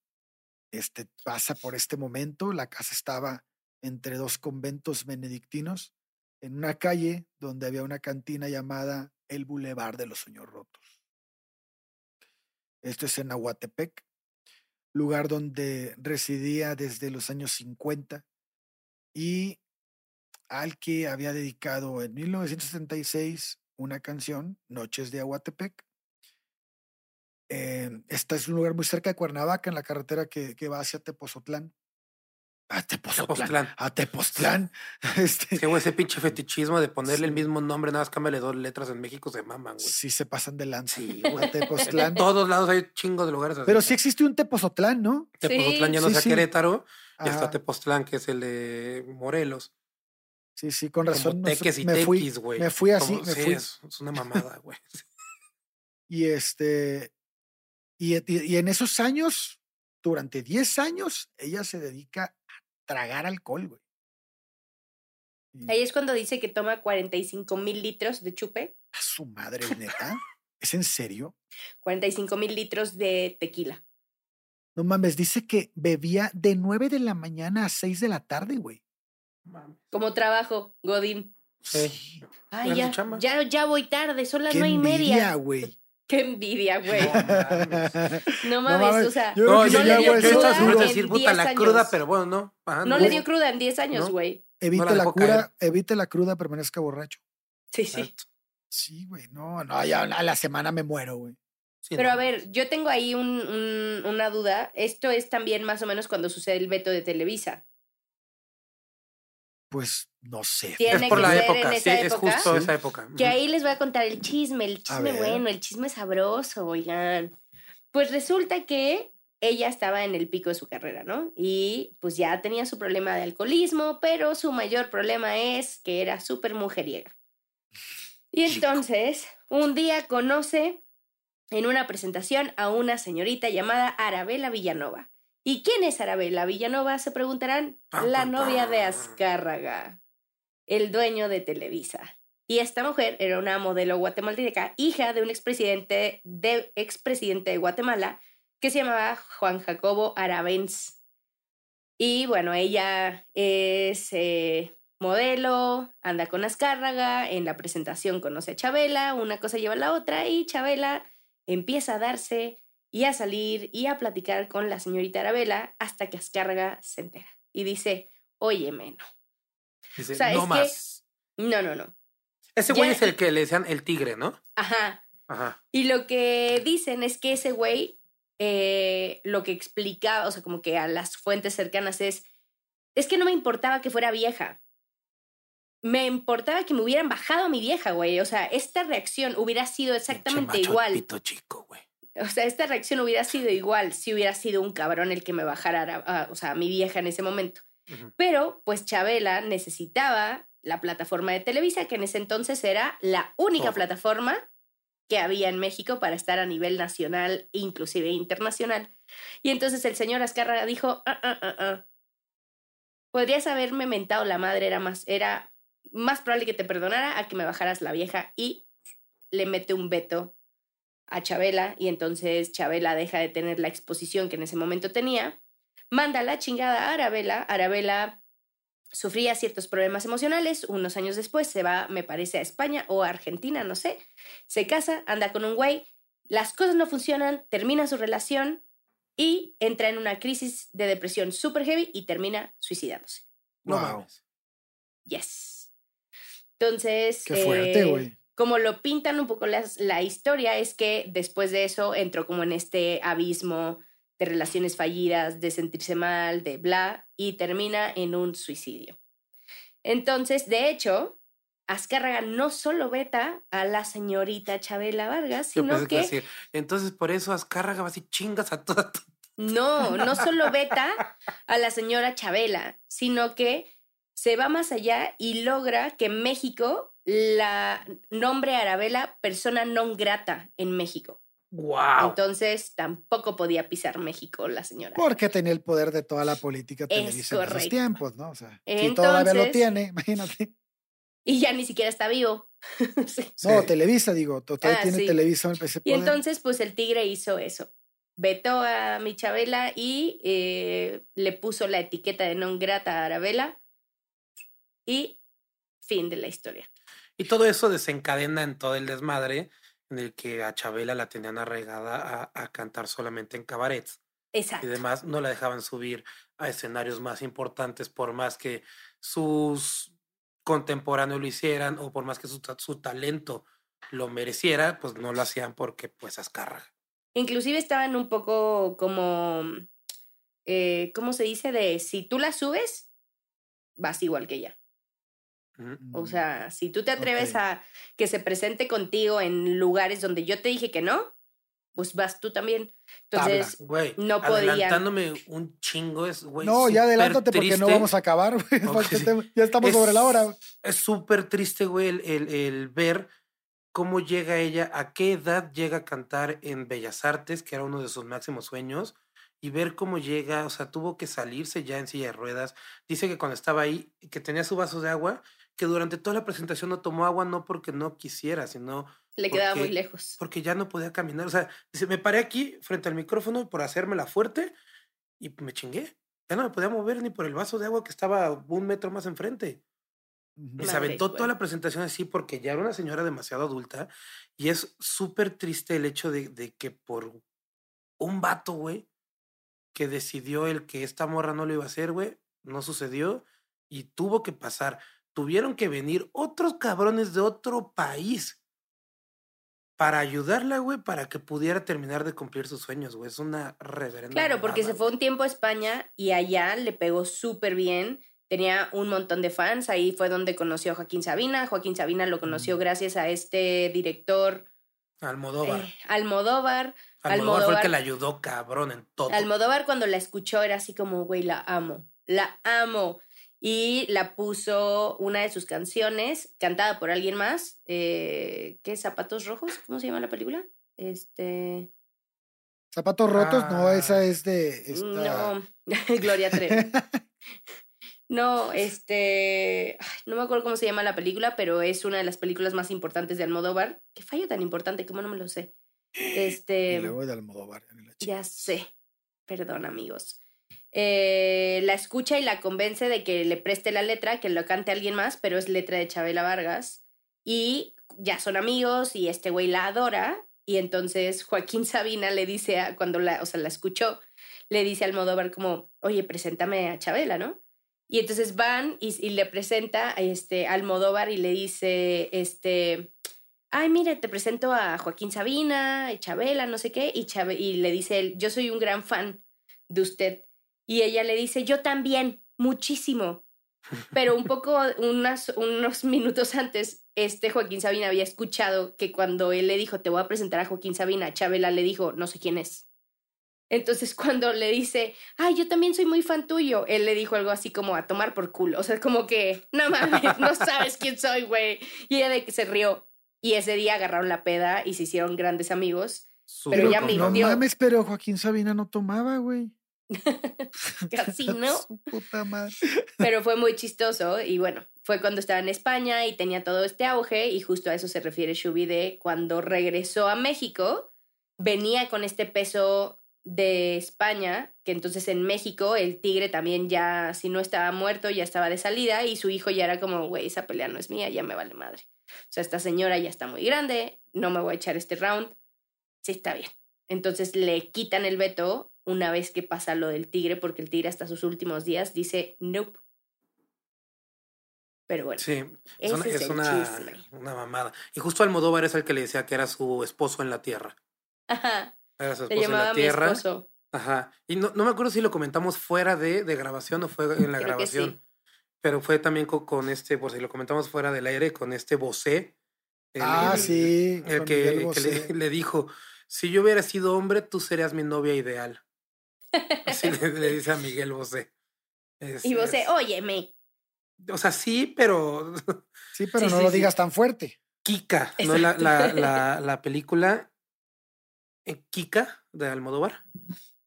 este, pasa por este momento. La casa estaba entre dos conventos benedictinos en una calle donde había una cantina llamada El Boulevard de los Sueños Rotos. Esto es en Aguatepec, lugar donde residía desde los años 50 y al que había dedicado en 1976 una canción, Noches de Aguatepec. Eh, esta es un lugar muy cerca de Cuernavaca, en la carretera que, que va hacia Tepozotlán. A Tepozotlán.
Tepoztlán.
A Tepoztlán. Este,
Sí, güey, ese pinche fetichismo de ponerle el mismo nombre, nada más cámbiale dos letras en México, se maman, güey.
sí se pasan de lanza.
Sí,
a
güey. En
Tepoztlán.
todos lados hay chingo de lugares así.
Pero sí existe un Tepozotlán, ¿no?
Tepoztlán ya no
Sí,
sea
sí.
Querétaro, y está Tepoztlán, que es el de Morelos.
Sí, sí, con
Como
razón.
teques y
me fui,
tequis, güey.
me fui así,
Como-
me
sí,
fui.
Es, es una mamada, güey.
Y este, y, y- y en esos años, durante 10 años, ella se dedica a tragar alcohol, güey. Y
Ahí es cuando dice que toma 45 mil litros de chupe,
a su madre, neta. ¿Es en serio?
45 mil litros de tequila.
No mames, dice que bebía de 9 de la mañana a 6 de la tarde, güey.
Como trabajo, Godín.
Sí.
Ay, ya, ya, ya voy tarde, son las nueve y media.
güey.
Qué envidia, güey.
No mames.
No mames, o sea,
yo
No, yo,
le dio cruda en
decir, puta,
10
la
años.
cruda, pero bueno, no. Ajá,
no le dio cruda en 10 años,
No.
güey.
evite
la
la cura, evite la cruda, permanezca borracho.
Sí, sí.
Exacto.
Sí, güey, no, no, ya a la semana me muero, güey.
Sí,
Pero
no
a ver, yo tengo ahí un, un- una duda. Esto es también más o menos cuando sucede el veto de Televisa.
Pues no sé.
Tiene
Es por
que
la
ser en
época, sí, es justo
Sí.
esa época.
Que ahí les voy a contar el chisme, el chisme bueno, el chisme sabroso, oigan. Pues resulta que ella estaba en el pico de su carrera, ¿no? Y pues ya tenía su problema de alcoholismo, pero su mayor problema es que era súper mujeriega. Y entonces, un día conoce en una presentación a una señorita llamada Arabella Villanova. ¿Y quién es Arabella Villanova? Se preguntarán. La novia de Azcárraga, el dueño de Televisa. Y esta mujer era una modelo guatemalteca, hija de un expresidente de, expresidente de Guatemala que se llamaba Juan Jacobo Aravens. Y bueno, ella es eh, modelo, anda con Azcárraga, en la presentación conoce a Chabela, una cosa lleva a la otra y Chabela empieza a darse y a salir y a platicar con la señorita Arabella hasta que Azcárraga se entera y dice, oye, meno.
Dice, no más.
no, no, no.
Ese güey es el que le decían el tigre, ¿no?
Ajá.
Ajá.
Y lo que dicen es que ese güey, eh, lo que explicaba, o sea, como que a las fuentes cercanas es, es que no me importaba que fuera vieja. Me importaba que me hubieran bajado a mi vieja, güey. O sea, esta reacción hubiera sido exactamente igual.
Pito chico, güey.
O sea, esta reacción hubiera sido igual si hubiera sido un cabrón el que me bajara, a, o sea, a mi vieja en ese momento. Pero, pues Chabela necesitaba la plataforma de Televisa, que en ese entonces era la única plataforma que había en México para estar a nivel nacional, inclusive internacional. Y entonces el señor Azcárraga dijo, ah, ah, ah, ah. podrías haberme mentado la madre, era más, era más probable que te perdonara a que me bajaras la vieja y le mete un veto a Chabela y entonces Chabela deja de tener la exposición que en ese momento tenía, manda la chingada a Arabella, Arabella sufría ciertos problemas emocionales, unos años después se va, me parece, a España o a Argentina, no sé, se casa, anda con un güey, las cosas no funcionan, termina su relación y entra en una crisis de depresión super heavy y termina suicidándose.
Wow.
Yes. Entonces...
Qué fuerte, güey.
Eh, como lo pintan un poco la historia, es que después de eso entró como en este abismo de relaciones fallidas, de sentirse mal, de bla, y termina en un suicidio. Entonces, de hecho, Azcárraga no solo veta a la señorita Chabela Vargas, sino que...
Decir, entonces, por eso Azcárraga va así chingas a toda
No, no solo veta a la señora Chabela, sino que se va más allá y logra que México la nombre a Arabella persona non grata en México.
Wow.
Entonces tampoco podía pisar México la señora.
Porque tenía el poder de toda la política televisiva en esos tiempos, ¿no? O sea, si todavía lo tiene, imagínate.
Y ya ni siquiera está vivo.
No, Televisa, digo, todavía ah, tiene Televisa
Y entonces, pues el tigre hizo eso. Vetó a Michabela y eh, le puso la etiqueta de non grata a Arabella. Y fin de la historia.
Y todo eso desencadena en todo el desmadre en el que a Chabela la tenían arraigada a, cantar solamente en cabarets.
Exacto.
Y además no la dejaban subir a escenarios más importantes por más que sus contemporáneos lo hicieran o por más que su, su talento lo mereciera, pues no lo hacían porque pues Azcárraga.
Inclusive estaban un poco como, eh, ¿cómo se dice? De si tú la subes, vas igual que ella. O sea, si tú te atreves a que se presente contigo en lugares donde yo te dije que no, pues vas tú también. Entonces, no podía.
Adelantándome un chingo es, güey.
No, ya adelántate porque no vamos a acabar, güey. Ya estamos sobre la hora.
Es súper triste, güey, el, el, el, ver cómo llega ella, a qué edad llega a cantar en Bellas Artes, que era uno de sus máximos sueños, y ver cómo llega, o sea, tuvo que salirse ya en silla de ruedas. Dice que cuando estaba ahí, que tenía su vaso de agua que durante toda la presentación no tomó agua no porque no quisiera, sino...
Le quedaba muy lejos.
Porque ya no podía caminar. O sea, dice, me paré aquí frente al micrófono por hacérmela fuerte y me chingué. Ya no me podía mover ni por el vaso de agua que estaba un metro más enfrente. Y se aventó toda la presentación así porque ya era una señora demasiado adulta y es súper triste el hecho de, de, que por un vato, güey, que decidió el que esta morra no lo iba a hacer, güey, no sucedió y tuvo que pasar tuvieron que venir otros cabrones de otro país para ayudarla, güey, para que pudiera terminar de cumplir sus sueños, güey. Es una reverenda.
Claro, porque se fue un tiempo a España y allá le pegó súper bien. Tenía un montón de fans. Ahí fue donde conoció a Joaquín Sabina. Joaquín Sabina lo conoció mm. gracias a este director.
Almodóvar.
Eh, Almodóvar.
Almodóvar. fue el que le ayudó cabrón en todo.
Almodóvar cuando la escuchó era así como, güey, la amo. La amo y la puso una de sus canciones, cantada por alguien más, eh, ¿qué? Zapatos Rojos, ¿cómo se llama la película? Este...
Zapatos rotos, no, esa es de. Esta...
No, Gloria Trevi. No, este, no me acuerdo cómo se llama la película, pero es una de las películas más importantes de Almodóvar. Qué fallo tan importante, ¿cómo no me lo sé? Este,
Y luego de Almodóvar.
ya sé, perdón amigos. Eh, la escucha y la convence de que le preste la letra, que lo cante alguien más, pero es letra de Chabela Vargas. Y ya son amigos y este güey la adora. Y entonces Joaquín Sabina le dice, a, cuando la, o sea, la escuchó, le dice a Almodóvar como, oye, preséntame a Chabela, ¿no? Y entonces van y, le presenta a este, a Almodóvar y le dice, este, ay, mire, te presento a Joaquín Sabina, Chabela, no sé qué, y, y le dice él, yo soy un gran fan de usted. Y ella le dice, yo también, muchísimo. Pero un poco, unas, unos minutos antes, este Joaquín Sabina había escuchado que cuando él le dijo, te voy a presentar a Joaquín Sabina, Chabela le dijo, no sé quién es. Entonces cuando le dice, ay, yo también soy muy fan tuyo, él le dijo algo así como a tomar por culo. O sea, como que, no mames, no sabes quién soy, güey. Y ella de que se rió. Y ese día agarraron la peda y se hicieron grandes amigos. Pero ya
No
mintió.
mames, pero Joaquín Sabina no tomaba, güey.
Casi, ¿no?
Su puta madre.
Pero fue muy chistoso y bueno, fue cuando estaba en España y tenía todo este auge y justo a eso se refiere Shubi de cuando regresó a México, venía con este peso de España, que entonces en México el tigre también ya, si no estaba muerto, ya estaba de salida y su hijo ya era como, güey, esa pelea no es mía, ya me vale madre. O sea, esta señora ya está muy grande, no me voy a echar este round. Sí, está bien. Entonces le quitan el veto una vez que pasa lo del tigre, porque el tigre hasta sus últimos días dice, nope. Pero bueno,
Sí, es una,
es,
es
el
una, mamada. Y justo Almodóvar es el que le decía que era su esposo en la tierra.
Ajá,
Era su
le
esposo en la
a mi
tierra.
esposo.
Ajá. Y no, no me acuerdo si lo comentamos fuera de, de grabación o fue en la
Creo que
grabación.
sí.
Pero fue también con, con este, por si lo comentamos fuera del aire, con este Bosé. el-
Ah,
el-
sí.
El que, le dijo, si yo hubiera sido hombre, tú serías mi novia ideal. Así le, le dice a Miguel Bosé. Es-
Y vos,
es-
óyeme.
o sea, sí, pero
Sí, pero
Sí,
no
sí,
lo
sí.
digas tan fuerte.
Kika, ¿no? La, la, la, la película eh, Kika de Almodóvar.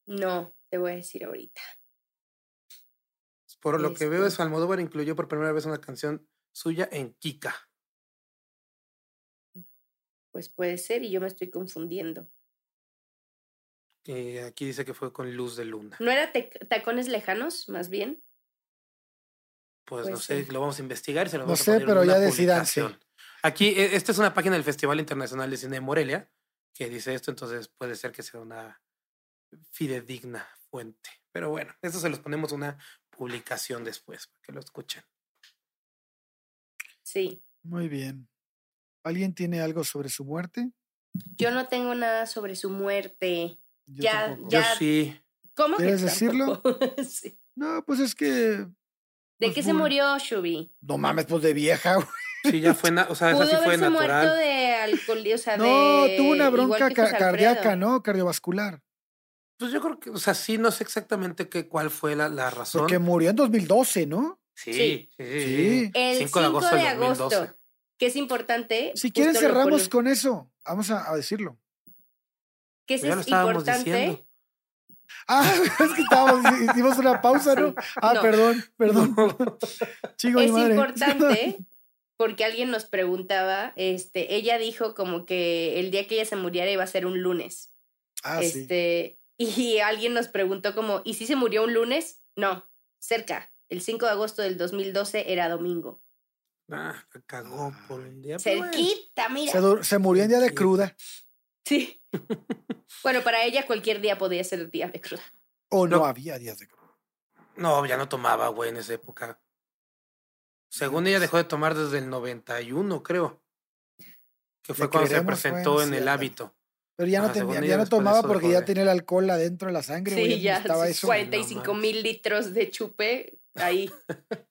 No, te voy a decir ahorita.
Por lo que veo,
Este.
es Almodóvar incluyó por primera vez una canción suya en Kika.
Pues puede ser y yo me estoy confundiendo.
Que aquí dice que fue con Luz de Luna.
¿No era Tacones Lejanos, más bien?
Pues no sé, lo vamos a investigar y se lo
No
vamos a
sé,
poner en
pero
una
ya
publicación. Aquí, e- esta es una página del Festival Internacional de Cine de Morelia que dice esto, entonces puede ser que sea una fidedigna fuente. Pero bueno, eso se los ponemos una publicación después para que lo escuchen.
Sí.
Muy bien. ¿Alguien tiene algo sobre su muerte?
Yo no tengo nada sobre su muerte.
Yo
Ya,
tampoco.
ya.
Yo sí.
¿Cómo que
¿Quieres decirlo?
Sí.
No, pues es que.
¿De
pues
qué se murió Shubi?
No mames, pues de vieja, güey.
Sí, ya fue, o sea, esa
Pudo
sí fue
muerto
natural.
de alcohol, o sea,
No,
de...
tuvo una bronca ca- cardíaca. ¿no? Cardiovascular.
Pues yo creo que, o sea, sí, no sé exactamente qué, cuál fue la, la razón.
Porque murió en 2012, ¿no?
Sí,
Sí.
sí, sí.
El 5 de agosto,
del 2012.
que es importante.
Si quieren, cerramos con eso. Vamos a, a decirlo.
Que
Pues
eso es importante.
diciendo.
Ah, es que estábamos, hicimos una pausa, ¿no? Ah,
No.
perdón, perdón. Chico,
es
madre.
importante porque alguien nos preguntaba, este, ella dijo como que el día que ella se muriera iba a ser un lunes.
Ah, sí.
este, y alguien nos preguntó como, ¿y si se murió un lunes? No, cerca. El 5 de agosto del 2012 era domingo.
Ah, cagó por un día. bueno.
Cerquita, mira.
Se, se murió en día de
Sí.
cruda.
Sí. Bueno, para ella cualquier día podía ser día de cruda.
O no había días de cruda.
No, ya no tomaba, güey, en esa época. Según ella dejó de tomar desde el 91, creo. Que fue
Le
cuando se presentó
bueno,
en
sí,
el hábito.
Pero ya no, tenía, ya no tomaba porque ya tenía el alcohol adentro de la sangre.
Sí, ya,
necesitaba
sí,
eso.
45
No
mil litros de chupe ahí.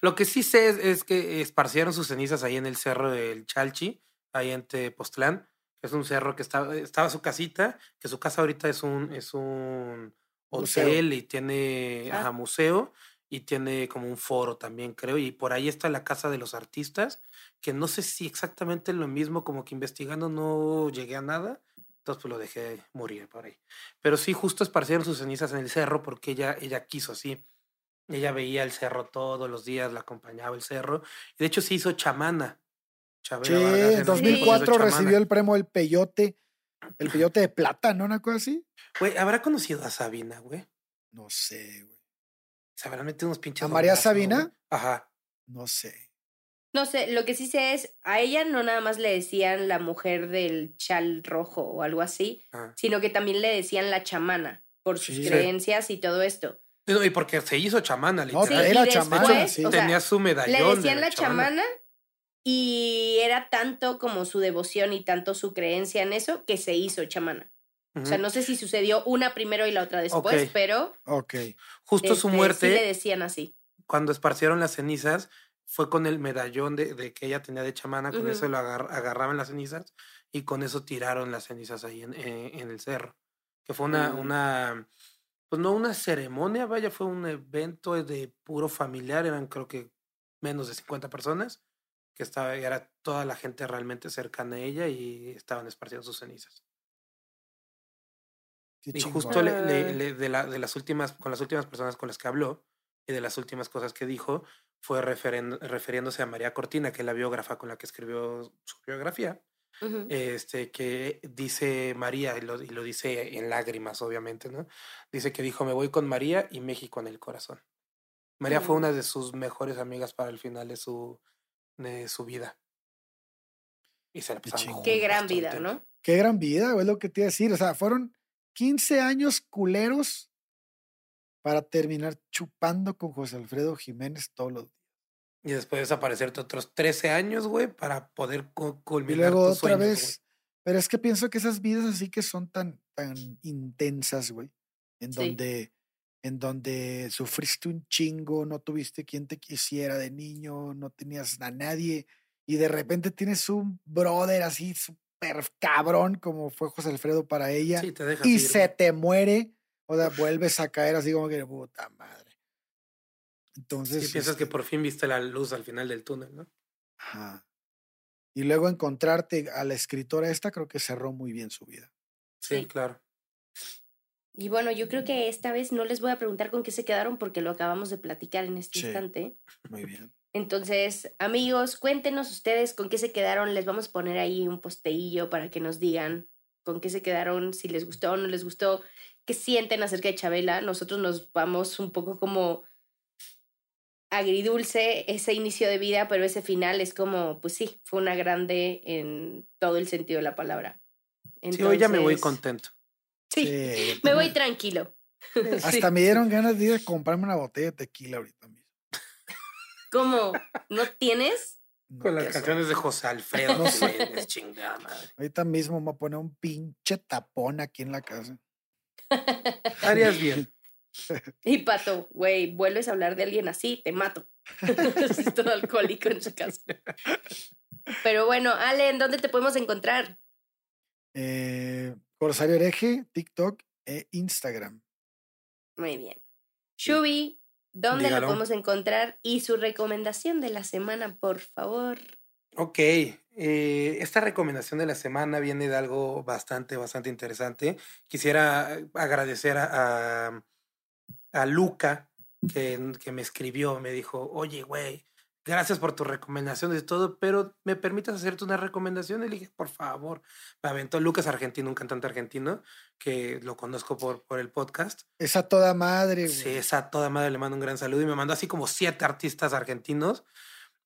Lo que sí sé es, es que esparcieron sus cenizas ahí en el cerro del Chalchi, ahí en Tepoztlán, es un cerro que estaba, estaba su casita, que su casa ahorita es un, es un
Museo.
hotel y tiene
Ah.
ajá, museo y tiene como un foro también, creo. Y por ahí está la casa de los artistas, que no sé si exactamente lo mismo, como que investigando no llegué a nada, Entonces, pues lo dejé morir por ahí. Pero sí, justo esparcieron sus cenizas en el cerro porque ella, ella quiso así. Ella veía el cerro todos los días, la acompañaba el cerro. Y de hecho, se hizo chamana.
Chabela sí, en 2004 recibió el premio El Peyote. El Peyote de Plata, ¿no? Una cosa así.
Güey, ¿habrá conocido a Sabina, güey?
No sé, güey.
Se habrán metido unos pinches.
¿A María Sabina?
Ajá.
No sé.
No sé, lo que sí sé es, a ella no nada más le decían la mujer del chal rojo o algo así,
Ah.
sino que también le decían la chamana por sus
Sí.
creencias y todo esto.
No, y porque se hizo chamana,
No,
Sí,
literal.
era chamana, sí.
o sea,
Tenía su medallón.
Le
de
decían la chamana y era tanto como su devoción y tanto su creencia en eso que se hizo chamana. O sea, no sé si sucedió una primero y la otra después, pero
Ok.
Justo su muerte,
sí le decían así.
cuando esparcieron las cenizas, fue con el medallón de, de que ella tenía de chamana, con eso lo agar- agarraban las cenizas y con eso tiraron las cenizas ahí en, eh, en el cerro. Que fue una,
Mm.
una, pues no una ceremonia, vaya, fue un evento de puro familiar, eran creo que menos de 50 personas, que estaba, era toda la gente realmente cercana a ella y estaban esparciendo sus cenizas.
Qué
Y
chingón.
justo le- le-
Ah.
le- de, la, de las últimas, con las últimas personas con las que habló y de las últimas cosas que dijo, fue referen- refiriéndose a María Cortina, que es la biógrafa con la que escribió su biografía,
Ujú.
este, que dice María, y lo, y lo dice en lágrimas, obviamente, ¿no? Dice que dijo, me voy con María y México en el corazón. María fue una de sus mejores amigas para el final de su, de su vida. Y se la
chingón.
Qué gran vida. ¿no?
Qué gran vida, güey, es lo que te iba a decir. O sea, fueron 15 años culeros para terminar chupando con José Alfredo Jiménez todos los días.
Y después desaparecerte otros 13 años, güey, para poder cu-
Y
culminar
luego
tus
otra
sueños,
vez. Pero es que pienso que esas vidas así que son tan, tan intensas, güey. En
Sí.
donde, en donde sufriste un chingo, no tuviste quien te quisiera de niño, no tenías a nadie. Y de repente tienes un brother así súper cabrón como fue José Alfredo para ella.
Sí, te
y
ir,
se te muere. O sea, vuelves a caer así como que puta madre. Entonces.
Y piensas que
este,
por fin viste la luz al final del túnel, ¿no?
ajá. Y luego encontrarte a la escritora esta, creo que cerró muy bien su vida.
Sí,
Sí.
claro.
Y bueno, yo creo que esta vez no les voy a preguntar con qué se quedaron porque lo acabamos de platicar en este
Sí.
instante.
Muy bien.
Entonces, amigos, cuéntenos ustedes con qué se quedaron. Les vamos a poner ahí un posteillo para que nos digan con qué se quedaron, si les gustó o no les gustó, qué sienten acerca de Chabela. Nosotros nos vamos un poco como agridulce ese inicio de vida, pero ese final es como, pues sí, fue una grande en todo el sentido de la palabra.
Sí, hoy ya me voy contento.
Sí, me voy tranquilo.
Hasta
Sí.
me dieron ganas de ir a comprarme una botella de tequila ahorita mismo.
¿Cómo? ¿No tienes?
No,
Con las canciones de José Alfredo
No sé.
Chingada madre.
Ahorita mismo me voy a poner un pinche tapón aquí en la casa.
Harías bien.
Y Pato, güey, vuelves a hablar de alguien así, te mato. es todo alcohólico en su casa. Pero bueno, Ale, ¿en dónde te podemos encontrar?
Eh, Corsario Hereje, TikTok e Instagram.
Muy bien. Shubi, ¿dónde
Dígalo.
lo podemos encontrar? Y su recomendación de la semana, por favor.
Ok, eh, esta recomendación de la semana viene de algo bastante, bastante interesante. Quisiera agradecer a, a, a Luca que, que me escribió, me dijo, oye, güey, gracias por tus recomendaciones y todo, pero ¿me permites hacerte una recomendación? Y le dije, por favor, me aventó Lucas Argentino, un cantante argentino, que lo conozco por, por el podcast.
Esa toda madre, güey.
Sí, esa toda madre le mando un gran saludo y me mandó así como siete artistas argentinos.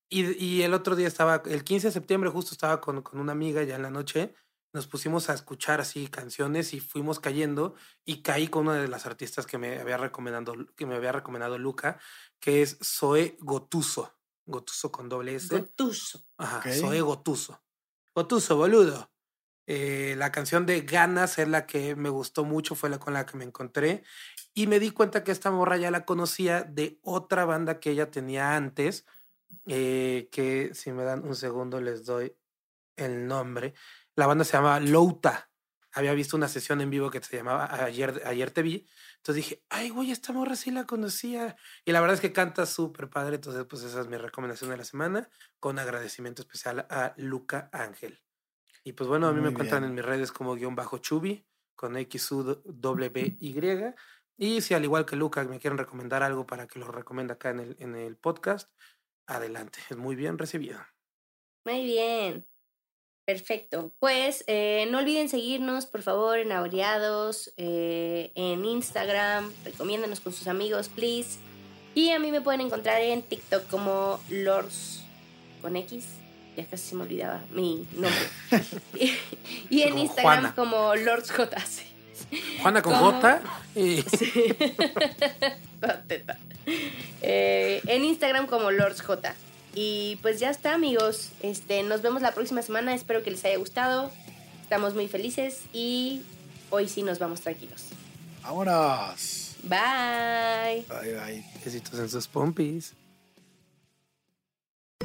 Y, y el otro día estaba, el 15 de septiembre justo estaba con, con una amiga ya en la noche, nos pusimos a escuchar así canciones y fuimos cayendo y caí con una de las artistas que me había recomendado, que me había recomendado Luca, que es Zoe Gotuso. Gotuso con doble S.
Gotuso.
Ajá,
Ok.
Zoe Gotuso. Gotuso, boludo. Eh, la canción de Ganas es la que me gustó mucho, fue la con la que me encontré. Y me di cuenta que esta morra ya la conocía de otra banda que ella tenía antes, eh, que si me dan un segundo les doy el nombre. La banda se llama Louta. Había visto una sesión en vivo que se llamaba Ayer, Ayer te vi. Entonces dije, ay, güey, esta morra sí la conocía. Y la verdad es que canta súper padre. Entonces, pues esa es mi recomendación de la semana, con agradecimiento especial a Luca Ángel. Y pues bueno, a mí me
Muy
encuentran
bien.
en mis redes como guion bajo chubi con XUWY. Y si al igual que Luca me quieren recomendar algo para que lo recomiende acá en el, en el podcast, adelante. Es muy bien recibido.
Muy bien. Perfecto. Pues eh, no olviden seguirnos, por favor, en Aureados, eh, en Instagram. Recomiéndanos con sus amigos, please. Y a mí me pueden encontrar en TikTok como Lors con X. Ya casi se me olvidaba mi nombre. y, y en
Como
Instagram
Juana.
como Lords.
Juana con. J y
Sí. Eh, en Instagram como Lords J. Y pues ya está, amigos. Este, nos vemos la próxima semana. Espero que les haya gustado. Estamos muy felices y hoy sí nos vamos tranquilos.
Vámonos.
Bye.
Bye, bye.
besitos en sus pompis.